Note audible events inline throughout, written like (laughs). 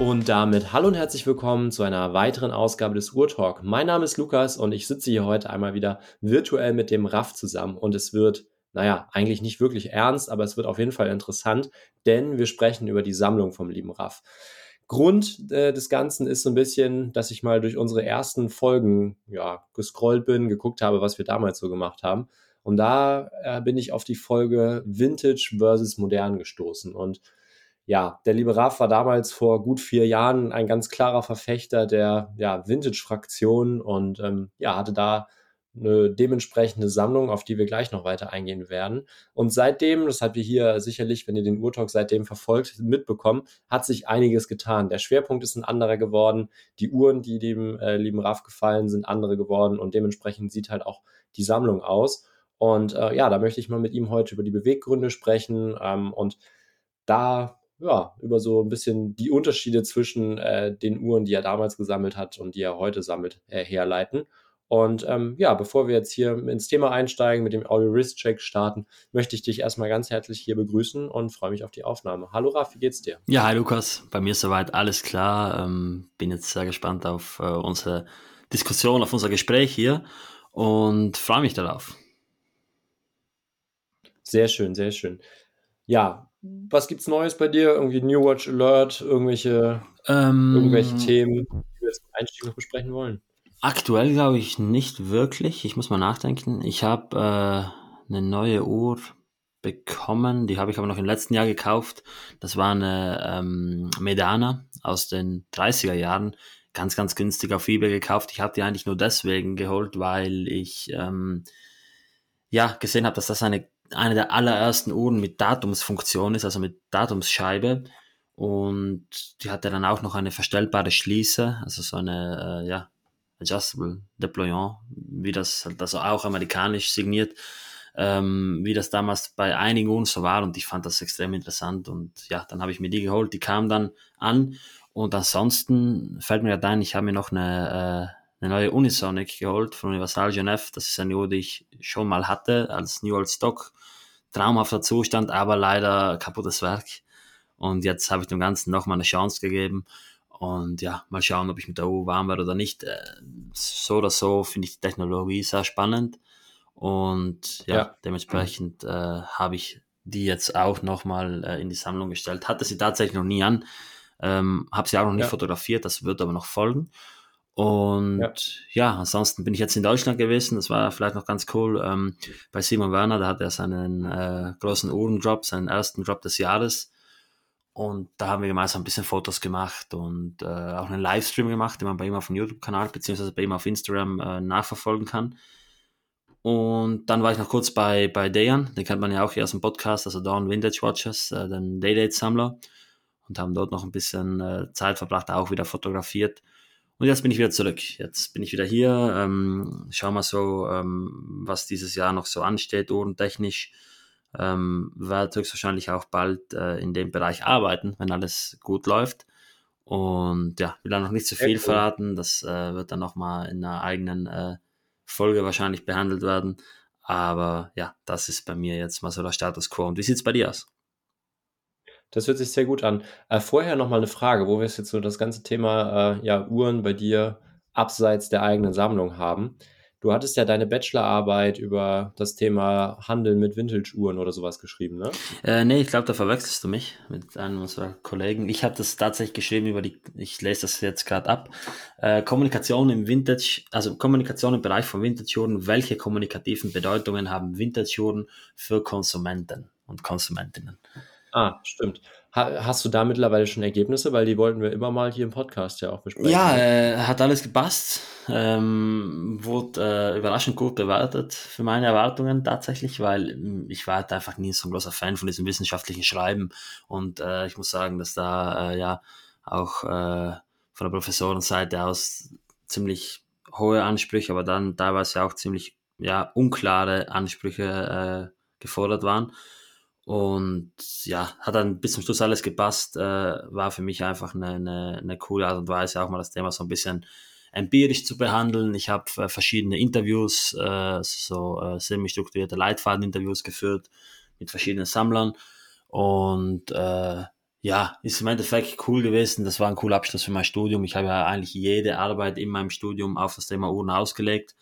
Und damit hallo und herzlich willkommen zu einer weiteren Ausgabe des Urtalk. Mein Name ist Lukas und ich sitze hier heute einmal wieder virtuell mit dem Raff zusammen und es wird, naja, eigentlich nicht wirklich ernst, aber es wird auf jeden Fall interessant, denn wir sprechen über die Sammlung vom lieben Raff. Grund äh, des Ganzen ist so ein bisschen, dass ich mal durch unsere ersten Folgen ja, gescrollt bin, geguckt habe, was wir damals so gemacht haben. Und da äh, bin ich auf die Folge Vintage versus Modern gestoßen. Und ja, der liebe Raff war damals vor gut vier Jahren ein ganz klarer Verfechter der ja, Vintage-Fraktion und ähm, ja, hatte da eine dementsprechende Sammlung, auf die wir gleich noch weiter eingehen werden. Und seitdem, das habt ihr hier sicherlich, wenn ihr den Urtalk seitdem verfolgt, mitbekommen, hat sich einiges getan. Der Schwerpunkt ist ein anderer geworden. Die Uhren, die dem äh, lieben Raff gefallen, sind andere geworden und dementsprechend sieht halt auch die Sammlung aus. Und äh, ja, da möchte ich mal mit ihm heute über die Beweggründe sprechen ähm, und da ja, über so ein bisschen die Unterschiede zwischen äh, den Uhren, die er damals gesammelt hat und die er heute sammelt, äh, herleiten. Und ähm, ja, bevor wir jetzt hier ins Thema einsteigen, mit dem Audio Risk Check starten, möchte ich dich erstmal ganz herzlich hier begrüßen und freue mich auf die Aufnahme. Hallo Raf, wie geht's dir? Ja, hi Lukas, bei mir ist soweit alles klar. Ähm, bin jetzt sehr gespannt auf äh, unsere Diskussion, auf unser Gespräch hier und freue mich darauf. Sehr schön, sehr schön. Ja, was gibt's Neues bei dir? Irgendwie New Watch Alert, irgendwelche, ähm, irgendwelche Themen, die wir jetzt im Einstieg noch besprechen wollen? Aktuell glaube ich nicht wirklich. Ich muss mal nachdenken. Ich habe äh, eine neue Uhr bekommen, die habe ich aber noch im letzten Jahr gekauft. Das war eine ähm, Medana aus den 30er Jahren. Ganz, ganz günstig auf eBay gekauft. Ich habe die eigentlich nur deswegen geholt, weil ich ähm, ja gesehen habe, dass das eine, eine der allerersten Uhren mit Datumsfunktion ist, also mit Datumsscheibe. Und die hatte dann auch noch eine verstellbare Schließe, also so eine, äh, ja, Adjustable Deployant, wie das also auch amerikanisch signiert, ähm, wie das damals bei einigen Uhren so war. Und ich fand das extrem interessant. Und ja, dann habe ich mir die geholt, die kam dann an. Und ansonsten fällt mir gerade ein, ich habe mir noch eine, äh, eine neue Unisonic geholt von Universal Genève, das ist eine Uhr, die ich schon mal hatte als New Old Stock, traumhafter Zustand, aber leider kaputtes Werk und jetzt habe ich dem Ganzen nochmal eine Chance gegeben und ja, mal schauen, ob ich mit der U warm werde oder nicht. Äh, so oder so finde ich die Technologie sehr spannend. Und ja, ja. dementsprechend äh, habe ich die jetzt auch nochmal äh, in die Sammlung gestellt. Hatte sie tatsächlich noch nie an. Ähm, habe sie auch noch nicht ja. fotografiert, das wird aber noch folgen. Und ja. ja. ansonsten bin ich jetzt in Deutschland gewesen. Das war vielleicht noch ganz cool. Ähm, bei Simon Werner, da hat er seinen äh, großen Uhrendrop, seinen ersten Drop des Jahres. Und da haben wir gemeinsam ein bisschen Fotos gemacht und äh, auch einen Livestream gemacht, den man bei ihm auf dem YouTube-Kanal beziehungsweise bei ihm auf Instagram äh, nachverfolgen kann. Und dann war ich noch kurz bei, bei Dejan, den kennt man ja auch hier aus dem Podcast, also Dawn Vintage Watches, äh, den Daydate-Sammler. Und haben dort noch ein bisschen äh, Zeit verbracht, auch wieder fotografiert. Und jetzt bin ich wieder zurück. Jetzt bin ich wieder hier. Ähm, schau mal so, ähm, was dieses Jahr noch so ansteht, uhrentechnisch ähm, werde höchstwahrscheinlich auch bald äh, in dem Bereich arbeiten, wenn alles gut läuft. Und ja, will da noch nicht zu viel cool. verraten. Das äh, wird dann nochmal in einer eigenen äh, Folge wahrscheinlich behandelt werden. Aber ja, das ist bei mir jetzt mal so der Status quo. Und wie sieht es bei dir aus? Das hört sich sehr gut an. Äh, vorher nochmal eine Frage, wo wir jetzt so das ganze Thema äh, ja, Uhren bei dir abseits der eigenen Sammlung haben. Du hattest ja deine Bachelorarbeit über das Thema Handeln mit Vintage-Uhren oder sowas geschrieben, ne? Äh, nee, ich glaube, da verwechselst du mich mit einem unserer Kollegen. Ich habe das tatsächlich geschrieben über die, ich lese das jetzt gerade ab, äh, Kommunikation im Vintage, also Kommunikation im Bereich von Vintage-Uhren. Welche kommunikativen Bedeutungen haben Vintage-Uhren für Konsumenten und Konsumentinnen? Ah, stimmt. hast du da mittlerweile schon Ergebnisse? Weil die wollten wir immer mal hier im Podcast ja auch besprechen. Ja, äh, hat alles gepasst. Ähm, wurde äh, überraschend gut bewertet für meine Erwartungen tatsächlich, weil hm, ich war halt einfach nie so ein großer Fan von diesem wissenschaftlichen Schreiben. Und äh, ich muss sagen, dass da äh, ja auch äh, von der Professorenseite aus ziemlich hohe Ansprüche, aber dann teilweise auch ziemlich ja, unklare Ansprüche äh, gefordert waren. Und ja, hat dann bis zum Schluss alles gepasst. Äh, war für mich einfach eine, eine, eine coole Art und Weise, auch mal das Thema so ein bisschen empirisch zu behandeln. Ich habe äh, verschiedene Interviews, äh, so äh, semi-strukturierte Leitfaden-Interviews geführt mit verschiedenen Sammlern. Und äh, ja, ist im Endeffekt cool gewesen. Das war ein cooler Abschluss für mein Studium. Ich habe ja eigentlich jede Arbeit in meinem Studium auf das Thema Uhren ausgelegt.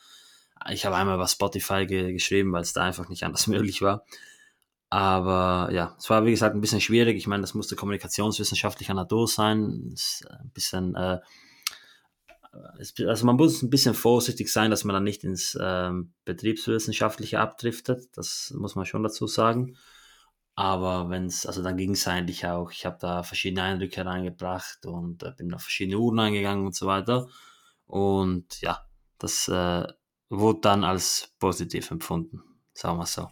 Ich habe einmal was Spotify ge geschrieben, weil es da einfach nicht anders (laughs) möglich war. Aber ja, es war wie gesagt ein bisschen schwierig. Ich meine, das musste kommunikationswissenschaftlicher Natur sein. ein bisschen, äh, also man muss ein bisschen vorsichtig sein, dass man dann nicht ins äh, Betriebswissenschaftliche abdriftet. Das muss man schon dazu sagen. Aber wenn es, also dann ging es eigentlich auch. Ich habe da verschiedene Eindrücke reingebracht und äh, bin auf verschiedene Uhren eingegangen und so weiter. Und ja, das äh, wurde dann als positiv empfunden, sagen wir so.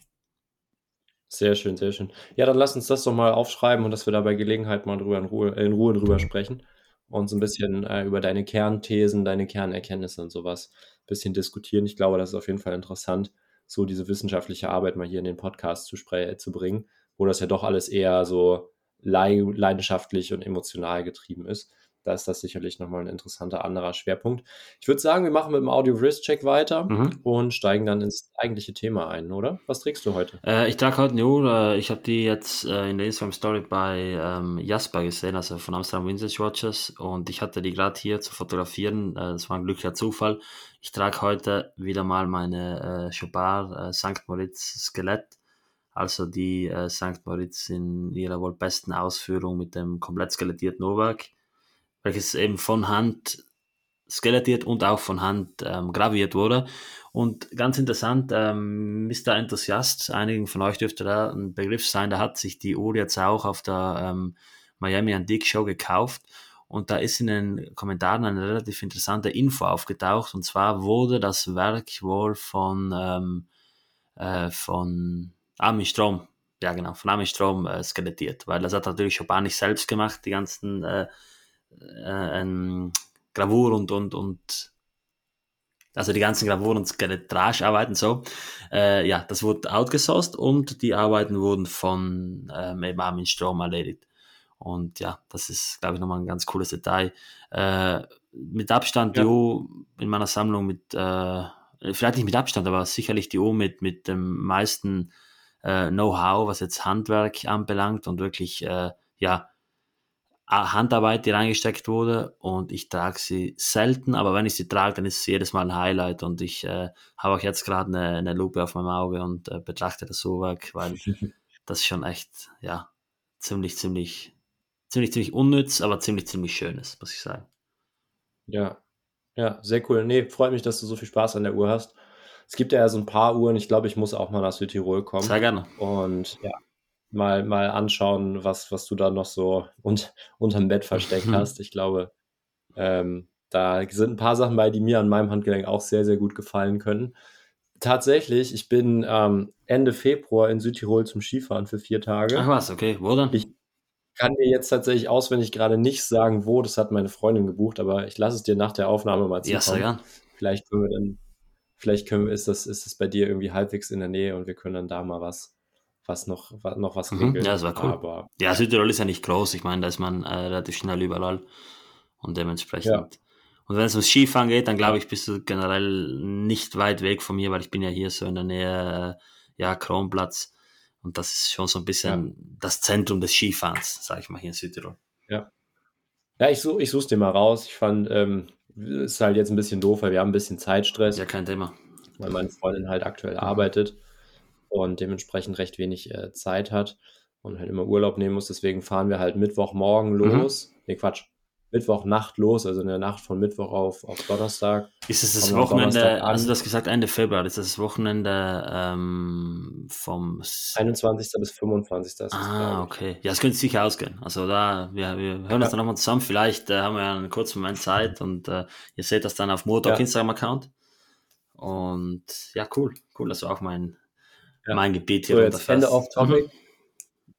Sehr schön, sehr schön. Ja, dann lass uns das doch mal aufschreiben und dass wir da bei Gelegenheit mal drüber in Ruhe, in Ruhe drüber sprechen und so ein bisschen äh, über deine Kernthesen, deine Kernerkenntnisse und sowas ein bisschen diskutieren. Ich glaube, das ist auf jeden Fall interessant, so diese wissenschaftliche Arbeit mal hier in den Podcast zu, zu bringen, wo das ja doch alles eher so leidenschaftlich und emotional getrieben ist da ist das sicherlich nochmal ein interessanter anderer Schwerpunkt. Ich würde sagen, wir machen mit dem Audio-Wrist-Check weiter mhm. und steigen dann ins eigentliche Thema ein, oder? Was trägst du heute? Äh, ich trage heute eine Uhr. Ich habe die jetzt äh, in der Instagram-Story bei ähm, Jasper gesehen, also von Amsterdam Vintage Watches. Und ich hatte die gerade hier zu fotografieren. Äh, das war ein glücklicher Zufall. Ich trage heute wieder mal meine äh, Chopard äh, St. Moritz Skelett. Also die äh, St. Moritz in ihrer wohl besten Ausführung mit dem komplett skelettierten Uhrwerk welches eben von Hand skelettiert und auch von Hand ähm, graviert wurde. Und ganz interessant, ähm, Mr. Enthusiast, einigen von euch dürfte da ein Begriff sein, da hat sich die Uhr jetzt auch auf der ähm, Miami Antique Show gekauft. Und da ist in den Kommentaren eine relativ interessante Info aufgetaucht. Und zwar wurde das Werk wohl von, ähm, äh, von Armin Strom, ja genau, von Armin Strom äh, skelettiert. Weil das hat natürlich Chopin nicht selbst gemacht, die ganzen äh, äh, ähm, Gravur und, und, und also die ganzen Gravur- und Skelettragearbeiten so, äh, ja, das wurde outgesourced und die Arbeiten wurden von ähm, Armin Strom erledigt. Und ja, das ist, glaube ich, nochmal ein ganz cooles Detail. Äh, mit Abstand ja. die Uhr in meiner Sammlung mit, äh, vielleicht nicht mit Abstand, aber sicherlich die Uhr mit, mit dem meisten äh, Know-how, was jetzt Handwerk anbelangt und wirklich, äh, ja, Handarbeit, die reingesteckt wurde und ich trage sie selten, aber wenn ich sie trage, dann ist es jedes Mal ein Highlight und ich äh, habe auch jetzt gerade eine, eine Lupe auf meinem Auge und äh, betrachte das Uhrwerk, weil (laughs) das schon echt, ja, ziemlich, ziemlich, ziemlich, ziemlich unnütz, aber ziemlich, ziemlich schön ist, muss ich sagen. Ja, ja, sehr cool. Nee, freut mich, dass du so viel Spaß an der Uhr hast. Es gibt ja so ein paar Uhren, ich glaube, ich muss auch mal nach Südtirol kommen. Sehr gerne. Und ja, mal, mal anschauen, was, was du da noch so und, unterm Bett versteckt (laughs) hast. Ich glaube, ähm, da sind ein paar Sachen bei, die mir an meinem Handgelenk auch sehr, sehr gut gefallen können. Tatsächlich, ich bin ähm, Ende Februar in Südtirol zum Skifahren für vier Tage. Ach was, okay. Wo dann? Ich kann dir jetzt tatsächlich auswendig gerade nicht sagen, wo. Das hat meine Freundin gebucht, aber ich lasse es dir nach der Aufnahme mal zukommen. Ja, sehr gern. Vielleicht können wir dann, vielleicht können wir, ist das, ist das bei dir irgendwie halbwegs in der Nähe und wir können dann da mal was, was noch, was, noch was mhm, Ja, das war cool. Aber, ja, Südtirol ist ja nicht groß. Ich meine, da ist man äh, relativ schnell überall und dementsprechend. Ja. Und wenn es ums Skifahren geht, dann glaube ich, bist du generell nicht weit weg von mir, weil ich bin ja hier so in der Nähe, äh, ja, Kronplatz. Und das ist schon so ein bisschen ja. das Zentrum des Skifahrens, sage ich mal, hier in Südtirol. Ja. Ja, ich, such, ich suche es dir mal raus. Ich fand, ähm, ist halt jetzt ein bisschen doof, weil wir haben ein bisschen Zeitstress. Ja, kein Thema. Weil meine Freundin halt aktuell arbeitet und dementsprechend recht wenig äh, Zeit hat und halt immer Urlaub nehmen muss. Deswegen fahren wir halt Mittwochmorgen mhm. los. Mhm. Nee, Quatsch. Mittwochnacht los, also in der Nacht von Mittwoch auf, auf Donnerstag. Ist es das Wochenende, also du hast gesagt Ende Februar, ist das das Wochenende ähm, vom 21. bis 25. Ist ah, okay. Ja, es könnte sicher ausgehen. Also da, wir, wir hören ja. uns dann nochmal zusammen. Vielleicht äh, haben wir einen kurzen Moment Zeit und äh, ihr seht das dann auf Motor ja. Instagram-Account. Und ja, cool. Cool, dass du auch mein ja. mein Gebiet hier so, jetzt Ende auf Topic. Mhm.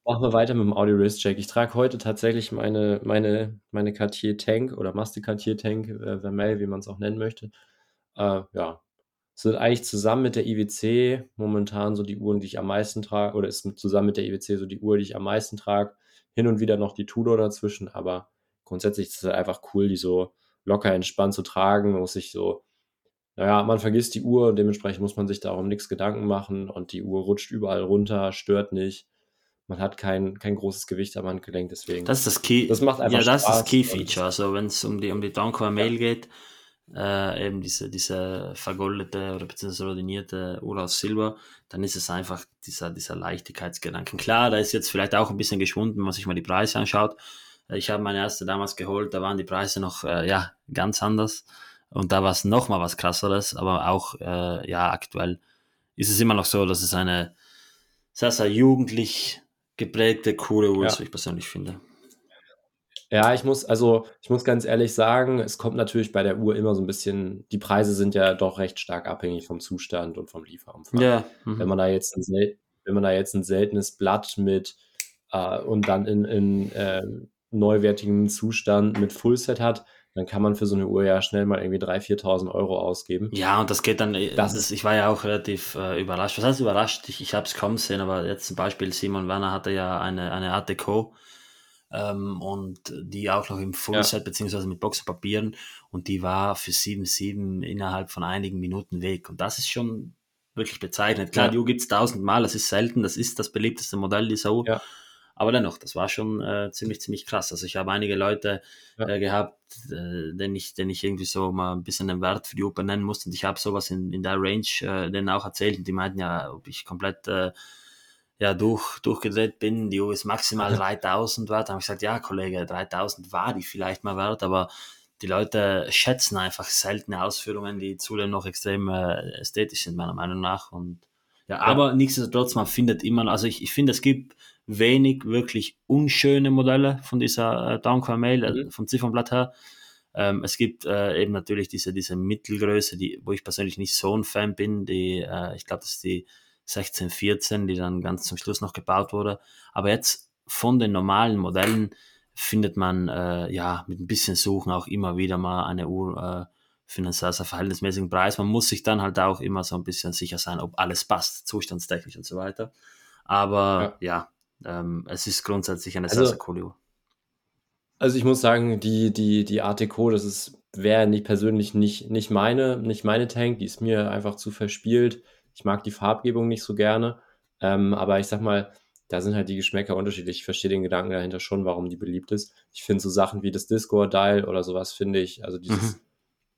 Machen wir weiter mit dem Audio Wrist Check. Ich trage heute tatsächlich meine, meine, meine Cartier Tank oder Master Cartier Tank, äh, Vermel, wie man es auch nennen möchte. Äh, ja, sind eigentlich zusammen mit der IWC momentan so die Uhren, die ich am meisten trage, oder ist zusammen mit der IWC so die Uhr, die ich am meisten trage. Hin und wieder noch die Tudor dazwischen, aber grundsätzlich ist es halt einfach cool, die so locker entspannt zu tragen, muss ich so naja, man vergisst die Uhr und dementsprechend muss man sich darum nichts Gedanken machen und die Uhr rutscht überall runter, stört nicht. man hat kein, kein großes Gewicht am Handgelenk, deswegen. Das ist das Key. Das macht einfach ja, das Spaß ist das Key Feature. Also wenn es um die um die Danko Mail Ja. geht, äh, eben diese diese vergoldete oder beziehungsweise rodinierte Uhr aus Silber, dann ist es einfach dieser dieser Leichtigkeitsgedanken. Klar, da ist jetzt vielleicht auch ein bisschen geschwunden, wenn man sich mal die Preise anschaut. Äh, Ich habe meine erste damals geholt, da waren die Preise noch äh, ja ganz anders und da war es noch mal was krasseres, aber auch äh, ja aktuell ist es immer noch so, dass es eine sehr sehr jugendlich geprägte coole Uhr Ja. ist, wie ich persönlich finde. Ja, ich muss, also ich muss ganz ehrlich sagen, es kommt natürlich bei der Uhr immer so ein bisschen, die Preise sind ja doch recht stark abhängig vom Zustand und vom Lieferumfang. Ja, Wenn mhm. man da jetzt ein, wenn man da jetzt ein seltenes Blatt mit äh, und dann in, in äh, neuwertigem Zustand mit Fullset hat, dann kann man für so eine Uhr ja schnell mal irgendwie 3.000, 4.000 Euro ausgeben. Ja, und das geht dann, äh, Das das, ich war ja auch relativ äh, überrascht. Was heißt überrascht? Ich, ich habe es kaum gesehen, aber jetzt zum Beispiel Simon Werner hatte ja eine, eine Art Deco ähm, und die auch noch im Fullset beziehungsweise mit Boxenpapieren und die war für 7,7 innerhalb von einigen Minuten weg. Und das ist schon wirklich bezeichnet. Klar, Ja. die Uhr gibt's tausendmal, das ist selten, das ist das beliebteste Modell dieser Uhr. Ja. Aber dennoch, das war schon äh, ziemlich, ziemlich krass. Also ich habe einige Leute Ja. äh, gehabt, äh, denen ich, denen ich irgendwie so mal ein bisschen den Wert für die Uhr nennen musste. Und ich habe sowas in, in der Range äh, denen auch erzählt. Und die meinten ja, ob ich komplett äh, ja, durch, durchgedreht bin. Die Uhr ist maximal 3000 wert. Da habe ich gesagt, ja, Kollege, 3000 war die vielleicht mal wert, aber die Leute schätzen einfach seltene Ausführungen, die zudem noch extrem äh, ästhetisch sind, meiner Meinung nach. Und ja, aber nichtsdestotrotz, man findet immer, also ich, ich finde, es gibt wenig wirklich unschöne Modelle von dieser äh, Downcore Mail, äh, Mhm. vom Ziffernblatt her. Ähm, es gibt äh, eben natürlich diese, diese Mittelgröße, die, wo ich persönlich nicht so ein Fan bin, die, äh, ich glaube, das ist die 1614, die dann ganz zum Schluss noch gebaut wurde. Aber jetzt von den normalen Modellen findet man äh, ja mit ein bisschen Suchen auch immer wieder mal eine Uhr äh, für einen sehr, sehr verhältnismäßigen Preis. Man muss sich dann halt auch immer so ein bisschen sicher sein, ob alles passt, zustandstechnisch und so weiter. Aber ja, ähm, es ist grundsätzlich eine sehr, Also- sehr coole Uhr. Also ich muss sagen, die, die, die Art Deco, das ist, wäre nicht persönlich nicht, nicht meine, nicht meine Tank, die ist mir einfach zu verspielt. Ich mag die Farbgebung nicht so gerne. Ähm, aber ich sag mal, da sind halt die Geschmäcker unterschiedlich. Ich verstehe den Gedanken dahinter schon, warum die beliebt ist. Ich finde so Sachen wie das Discord-Dial oder sowas finde ich, also dieses, Mhm.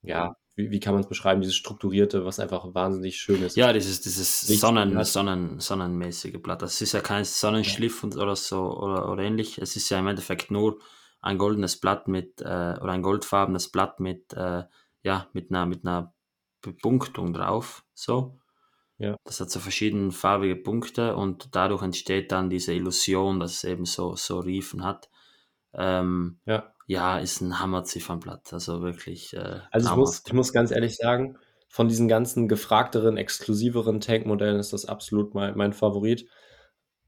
Ja, wie, wie kann man es beschreiben, dieses strukturierte, was einfach wahnsinnig schön ist. Ja, dieses, dieses Sonnen, hat. Sonnen, sonnenmäßige Blatt. Das ist ja kein Sonnenschliff und, oder so oder, oder ähnlich. Es ist ja im Endeffekt nur ein goldenes Blatt mit, äh, oder ein goldfarbenes Blatt mit, äh, ja, mit einer, mit einer Bepunktung drauf. So. Ja. Das hat so verschiedene farbige Punkte und dadurch entsteht dann diese Illusion, dass es eben so, so Riefen hat. Ähm, Ja. ja, ist ein Hammerziffernblatt. Also wirklich. Äh, Also ich muss, ich muss ganz ehrlich sagen, von diesen ganzen gefragteren, exklusiveren Tank-Modellen ist das absolut mein, mein Favorit.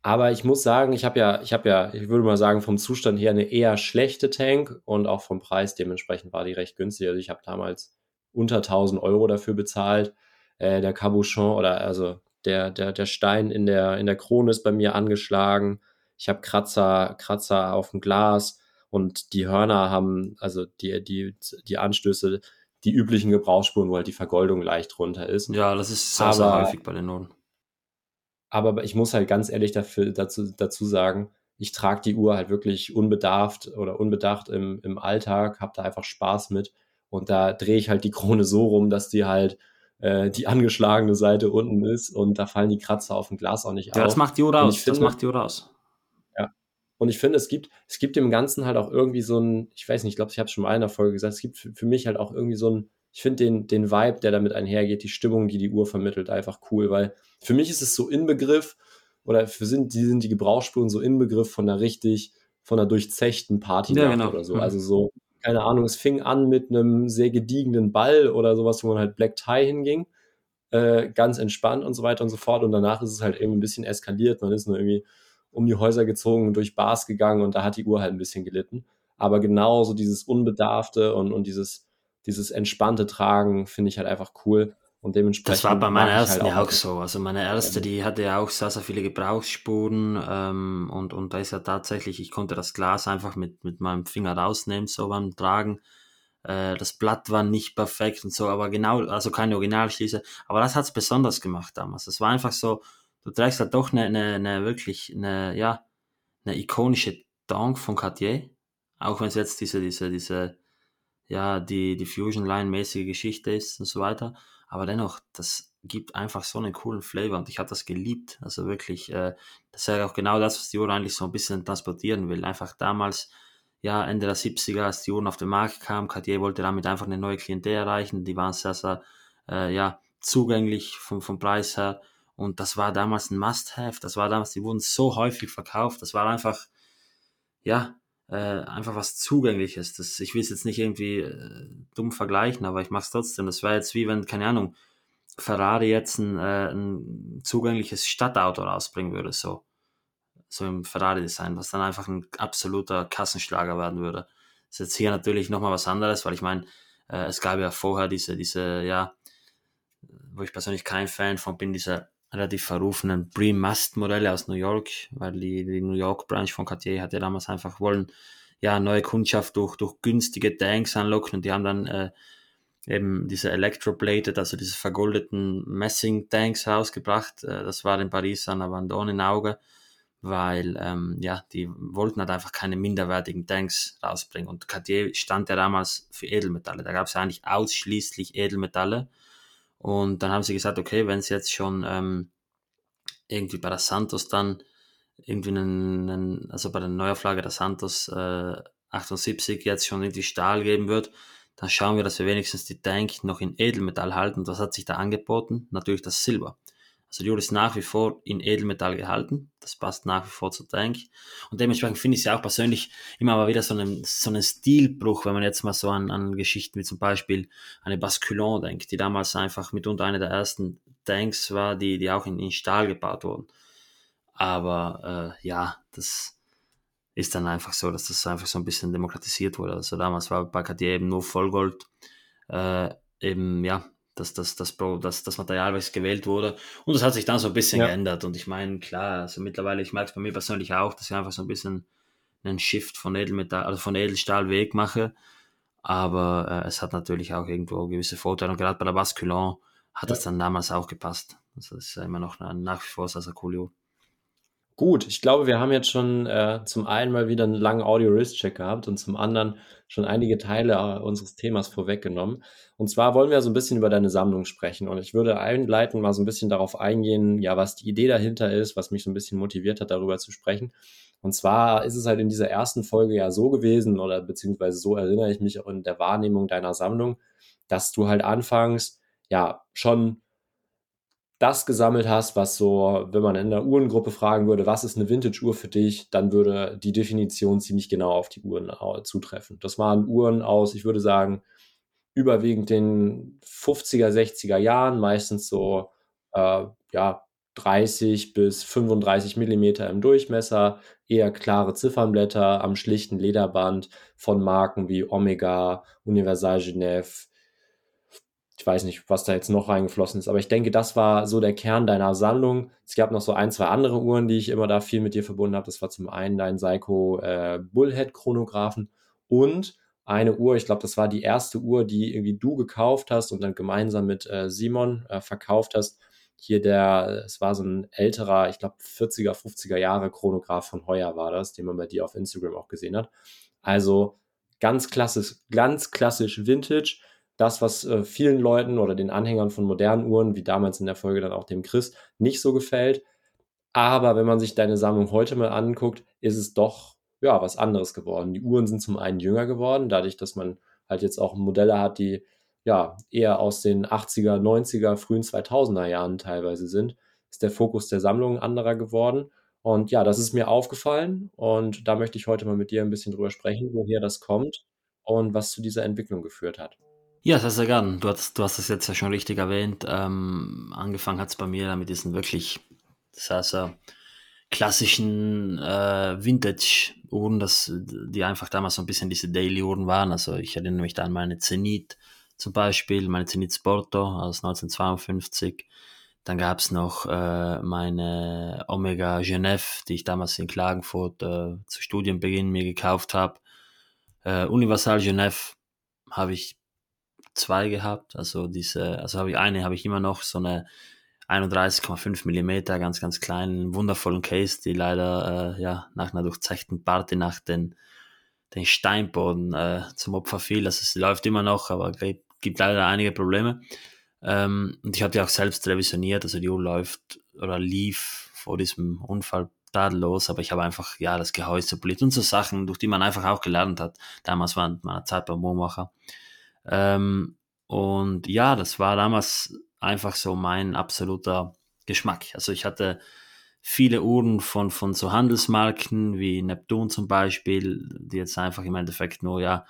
Aber ich muss sagen, ich habe ja, ich habe ja, ich würde mal sagen, vom Zustand her eine eher schlechte Tank und auch vom Preis dementsprechend war die recht günstig. Also ich habe damals unter 1000 Euro dafür bezahlt. Äh, der Cabochon oder also der, der, der Stein in der, in der Krone ist bei mir angeschlagen. Ich habe Kratzer, Kratzer auf dem Glas und die Hörner haben, also die, die, die Anstöße, die üblichen Gebrauchsspuren, wo halt die Vergoldung leicht runter ist. Ja, das ist sehr, sehr häufig bei den Uhren. Aber ich muss halt ganz ehrlich dafür, dazu, dazu sagen, ich trage die Uhr halt wirklich unbedarft oder unbedacht im, im Alltag, habe da einfach Spaß mit. Und da drehe ich halt die Krone so rum, dass die halt äh, die angeschlagene Seite unten ist und da fallen die Kratzer auf dem Glas auch nicht Ja, auf. das macht die Uhr aus. das macht die Uhr aus. Und ich finde, es gibt, es gibt dem Ganzen halt auch irgendwie so ein, ich weiß nicht, ich glaube, ich habe es schon mal in einer Folge gesagt, es gibt für, mich halt auch irgendwie so ein, ich finde den, den Vibe, der damit einhergeht, die Stimmung, die die Uhr vermittelt, einfach cool, weil für mich ist es so Inbegriff oder für sind, die sind die Gebrauchsspuren so Inbegriff von einer richtig, von einer durchzechten Party Ja, genau. oder so. Mhm. Also so, keine Ahnung, es fing an mit einem sehr gediegenen Ball oder sowas, wo man halt Black Tie hinging, äh, ganz entspannt und so weiter und so fort. Und danach ist es halt irgendwie ein bisschen eskaliert. Man ist nur irgendwie um die Häuser gezogen, durch Bars gegangen und da hat die Uhr halt ein bisschen gelitten. Aber genauso dieses Unbedarfte und, und dieses, dieses entspannte Tragen finde ich halt einfach cool. Und dementsprechend. Das war bei meiner ersten halt ja auch so. Also meine erste, die hatte ja auch sehr, sehr viele Gebrauchsspuren ähm, und, und da ist ja tatsächlich, ich konnte das Glas einfach mit, mit meinem Finger rausnehmen, so beim Tragen. Äh, das Blatt war nicht perfekt und so, aber genau, also keine Originalschließe. Aber das hat's besonders gemacht damals. Es war einfach so, du trägst halt doch eine, eine, eine wirklich, eine, ja, eine ikonische Tank von Cartier, auch wenn es jetzt diese, diese, diese, ja, die, die Fusion Line mäßige Geschichte ist und so weiter. Aber dennoch, das gibt einfach so einen coolen Flavor und ich habe das geliebt. Also wirklich, äh, das ist ja auch genau das, was die Uhr eigentlich so ein bisschen transportieren will. Einfach damals, ja, Ende der 70er, als die Uhren auf den Markt kamen, Cartier wollte damit einfach eine neue Klientel erreichen. Die waren sehr, sehr, äh, ja, zugänglich vom, vom Preis her. Und das war damals ein Must-Have. Das war damals, die wurden so häufig verkauft. Das war einfach, ja, äh, einfach was Zugängliches. Das, ich will es jetzt nicht irgendwie äh, dumm vergleichen, aber ich mache es trotzdem. Das wäre jetzt wie wenn, keine Ahnung, Ferrari jetzt ein, äh, ein zugängliches Stadtauto rausbringen würde, so. So im Ferrari-Design, was dann einfach ein absoluter Kassenschlager werden würde. Das ist jetzt hier natürlich nochmal was anderes, weil ich meine, äh, es gab ja vorher diese, diese, ja, wo ich persönlich kein Fan von bin, diese relativ verrufenen Pre-Must-Modelle aus New York, weil die, die New York-Branch von Cartier hat ja damals einfach wollen, ja, neue Kundschaft durch, durch günstige Tanks anlocken und die haben dann äh, eben diese Electroplated, also diese vergoldeten Messing-Tanks rausgebracht. Äh, das war in Paris an Abandon in Auge, weil ähm, ja, die wollten halt einfach keine minderwertigen Tanks rausbringen. Und Cartier stand ja damals für Edelmetalle. Da gab es eigentlich ausschließlich Edelmetalle. Und dann haben sie gesagt, okay, wenn es jetzt schon ähm, irgendwie bei der Santos dann irgendwie einen, einen also bei der Neuauflage der Santos äh, 78 jetzt schon irgendwie Stahl geben wird, dann schauen wir, dass wir wenigstens die Tank noch in Edelmetall halten. Und was hat sich da angeboten? Natürlich das Silber. Also die Uhr ist nach wie vor in Edelmetall gehalten. Das passt nach wie vor zur Tank. Und dementsprechend finde ich es ja auch persönlich immer mal wieder so einen, so einen Stilbruch, wenn man jetzt mal so an, an Geschichten wie zum Beispiel eine Basculon denkt, die damals einfach mitunter eine der ersten Tanks war, die, die auch in, in Stahl gebaut wurden. Aber äh, ja, das ist dann einfach so, dass das einfach so ein bisschen demokratisiert wurde. Also damals war bei Cartier eben nur Vollgold. Äh, eben, ja, das, das, das, das, das Material, was gewählt wurde. Und das hat sich dann so ein bisschen ja. geändert. Und ich meine, klar, also mittlerweile, ich merke es bei mir persönlich auch, dass ich einfach so ein bisschen einen Shift von Edelmetall, also von Edelstahl weg mache. Aber äh, es hat natürlich auch irgendwo gewisse Vorteile. Und gerade bei der Basculon hat ja. das dann damals auch gepasst. Also das ist ja immer noch nach wie vor sehr, sehr cool. Gut, ich glaube, wir haben jetzt schon äh, zum einen mal wieder einen langen Audio-Risk-Check gehabt und zum anderen schon einige Teile äh, unseres Themas vorweggenommen. Und zwar wollen wir so ein bisschen über deine Sammlung sprechen. Und ich würde einleitend mal so ein bisschen darauf eingehen, ja, was die Idee dahinter ist, was mich so ein bisschen motiviert hat, darüber zu sprechen. Und zwar ist es halt in dieser ersten Folge ja so gewesen, oder beziehungsweise so erinnere ich mich auch in der Wahrnehmung deiner Sammlung, dass du halt anfangs ja schon das gesammelt hast, was so, wenn man in der Uhrengruppe fragen würde, was ist eine Vintage-Uhr für dich, dann würde die Definition ziemlich genau auf die Uhren äh, zutreffen. Das waren Uhren aus, ich würde sagen, überwiegend den 50er, 60er Jahren, meistens so äh, ja, 30 bis 35 Millimeter im Durchmesser, eher klare Ziffernblätter am schlichten Lederband von Marken wie Omega, Universal Genève, ich weiß nicht, was da jetzt noch reingeflossen ist, aber ich denke, das war so der Kern deiner Sammlung. Es gab noch so ein, zwei andere Uhren, die ich immer da viel mit dir verbunden habe. Das war zum einen dein Seiko äh, Bullhead Chronographen und eine Uhr, ich glaube, das war die erste Uhr, die irgendwie du gekauft hast und dann gemeinsam mit äh, Simon äh, verkauft hast. Hier der, es war so ein älterer, ich glaube 40er, 50er Jahre Chronograph von Heuer war das, den man bei dir auf Instagram auch gesehen hat. Also ganz klassisch, ganz klassisch Vintage das, was äh, vielen Leuten oder den Anhängern von modernen Uhren, wie damals in der Folge dann auch dem Chris, nicht so gefällt. Aber wenn man sich deine Sammlung heute mal anguckt, ist es doch ja was anderes geworden. Die Uhren sind zum einen jünger geworden, dadurch, dass man halt jetzt auch Modelle hat, die ja eher aus den 80er, 90er, frühen 2000er Jahren teilweise sind, ist der Fokus der Sammlung anderer geworden. Und ja, das ist mir aufgefallen und da möchte ich heute mal mit dir ein bisschen drüber sprechen, woher das kommt und was zu dieser Entwicklung geführt hat. Ja, sehr, sehr gern. Du hast, du hast es jetzt ja schon richtig erwähnt. Ähm, angefangen hat es bei mir mit diesen wirklich sehr, sehr klassischen äh, Vintage-Uhren, die einfach damals so ein bisschen diese Daily-Uhren waren. Also ich erinnere mich da an meine Zenit zum Beispiel, meine Zenit Sporto aus 1952. Dann gab es noch äh, meine Omega Genève, die ich damals in Klagenfurt äh, zu Studienbeginn mir gekauft habe. Äh, Universal Genève habe ich zwei gehabt. Also diese, also habe ich eine, habe ich immer noch so eine 31,5 Millimeter, ganz, ganz kleinen, wundervollen Case, die leider äh, ja, nach einer durchzechten Party nach den, den Steinboden äh, zum Opfer fiel. Also es läuft immer noch, aber gibt, gibt leider einige Probleme. Ähm, und ich habe die auch selbst revisioniert, also die Uhr läuft oder lief vor diesem Unfall tadellos, aber ich habe einfach ja das Gehäuse poliert und so Sachen, durch die man einfach auch gelernt hat. Damals war meiner Zeit beim Uhrmacher. Ähm, und ja, das war damals einfach so mein absoluter Geschmack. Also ich hatte viele Uhren von, von so Handelsmarken wie Neptun zum Beispiel, die jetzt einfach im Endeffekt nur ja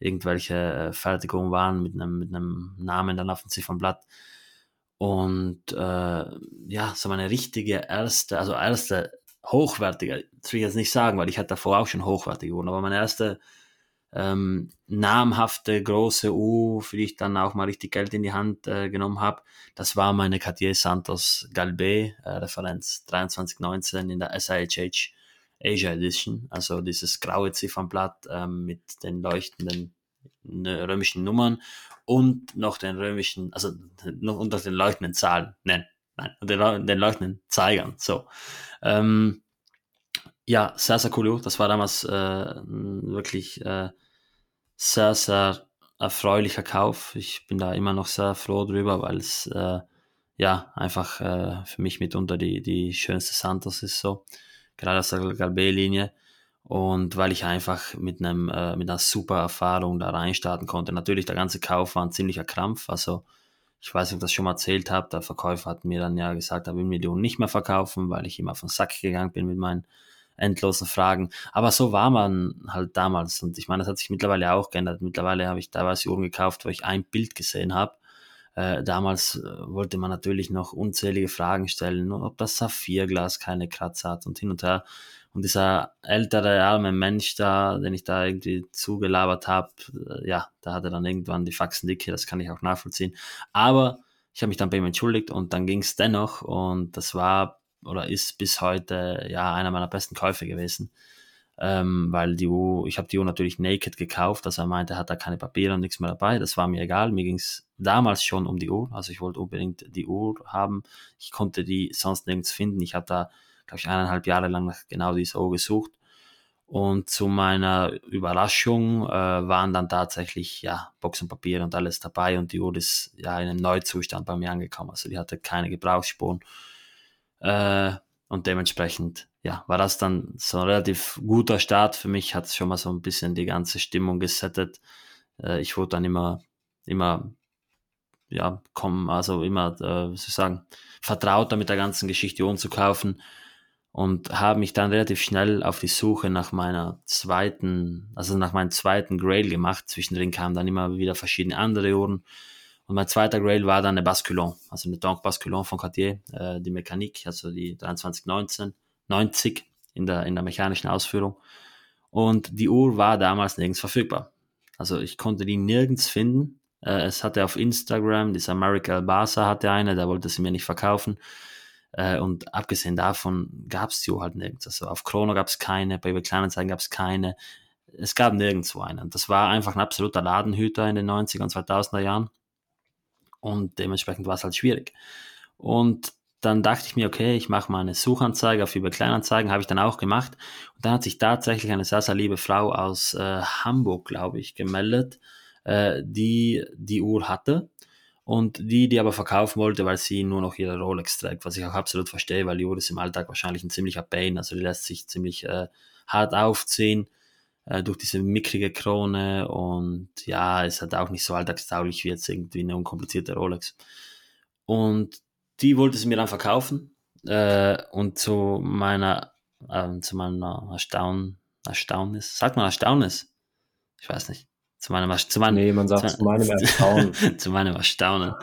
irgendwelche äh, Fertigungen waren mit einem, mit einem Namen dann auf dem Ziffernblatt. Und äh, ja, so meine richtige erste, also erste hochwertige, das will ich jetzt nicht sagen, weil ich hatte davor auch schon hochwertige Uhren, aber meine erste ähm, namhafte große Uhr, für die ich dann auch mal richtig Geld in die Hand äh, genommen habe, das war meine Cartier Santos Galbe äh, Referenz 2319 in der SIHH Asia Edition, also dieses graue Ziffernblatt ähm, mit den leuchtenden ne, römischen Nummern und noch den römischen, also noch unter den leuchtenden Zahlen, nein, nein, den, den leuchtenden Zeigern, so. Ähm, ja, sehr, sehr cool. Das war damals äh, wirklich äh, sehr, sehr erfreulicher Kauf. Ich bin da immer noch sehr froh drüber, weil es äh, ja einfach äh, für mich mitunter die, die schönste Santos ist so. Gerade aus der Galbe-Linie. Und weil ich einfach mit einem äh, mit einer super Erfahrung da reinstarten konnte. Natürlich, der ganze Kauf war ein ziemlicher Krampf. Also ich weiß nicht, ob ich das schon mal erzählt habe. Der Verkäufer hat mir dann ja gesagt, er will mir die nicht mehr verkaufen, weil ich immer auf den Sack gegangen bin mit meinen endlosen Fragen. Aber so war man halt damals. Und ich meine, das hat sich mittlerweile auch geändert. Mittlerweile habe ich teilweise Uhren gekauft, wo ich ein Bild gesehen habe. Äh, damals äh, wollte man natürlich noch unzählige Fragen stellen, ob das Saphirglas keine Kratzer hat und hin und her. Und dieser ältere, arme Mensch da, den ich da irgendwie zugelabert habe, äh, ja, da hatte dann irgendwann die Faxen dicke, das kann ich auch nachvollziehen. Aber ich habe mich dann bei ihm entschuldigt und dann ging es dennoch und das war oder ist bis heute ja einer meiner besten Käufe gewesen. Ähm, weil die Uhr, ich habe die Uhr natürlich naked gekauft, also er meinte, er hat da keine Papiere und nichts mehr dabei. Das war mir egal. Mir ging es damals schon um die Uhr. Also ich wollte unbedingt die Uhr haben. Ich konnte die sonst nirgends finden. Ich habe da, glaube ich, eineinhalb Jahre lang nach genau dieser Uhr gesucht. Und zu meiner Überraschung äh, waren dann tatsächlich ja Boxenpapier und alles dabei und die Uhr ist ja in einem Neuzustand bei mir angekommen. Also die hatte keine Gebrauchsspuren. Äh, und dementsprechend, ja, war das dann so ein relativ guter Start für mich, hat schon mal so ein bisschen die ganze Stimmung gesettet. Äh, ich wurde dann immer, immer, ja, kommen, also immer, äh, wie soll ich sagen, vertrauter mit der ganzen Geschichte Uhren zu kaufen und habe mich dann relativ schnell auf die Suche nach meiner zweiten, also nach meinem zweiten Grail gemacht. Zwischendrin kamen dann immer wieder verschiedene andere Uhren und mein zweiter Grail war dann eine Basculon, also eine Tank Basculon von Cartier, äh, die Mechanik, also die 2319, 90 in der, in der mechanischen Ausführung. Und die Uhr war damals nirgends verfügbar. Also ich konnte die nirgends finden. Äh, es hatte auf Instagram, dieser America Albasa hatte eine, der wollte sie mir nicht verkaufen. Äh, und abgesehen davon gab es die Uhr halt nirgends. Also auf Chrono gab es keine, bei Kleinanzeigen gab es keine. Es gab nirgendwo einen. Das war einfach ein absoluter Ladenhüter in den 90er und 2000er Jahren und dementsprechend war es halt schwierig. Und dann dachte ich mir, okay, ich mache mal eine Suchanzeige auf über Kleinanzeigen, habe ich dann auch gemacht. Und dann hat sich tatsächlich eine sehr, sehr liebe Frau aus äh, Hamburg, glaube ich, gemeldet, äh, die die Uhr hatte und die, die aber verkaufen wollte, weil sie nur noch ihre Rolex trägt, was ich auch absolut verstehe, weil die Uhr ist im Alltag wahrscheinlich ein ziemlicher Pain, also die lässt sich ziemlich äh, hart aufziehen äh, durch diese mickrige Krone und ja, es hat auch nicht so alltagstauglich wie jetzt irgendwie eine unkomplizierte Rolex. Und die wollte sie mir dann verkaufen äh, und zu meiner, äh, zu meiner Erstaunen, Erstaunnis, sagt man Erstaunnis? Ich weiß nicht. Zu meinem, zu meinem, nee, man sagt zu, zu meinem (laughs) Erstaunen. zu meinem Erstaunen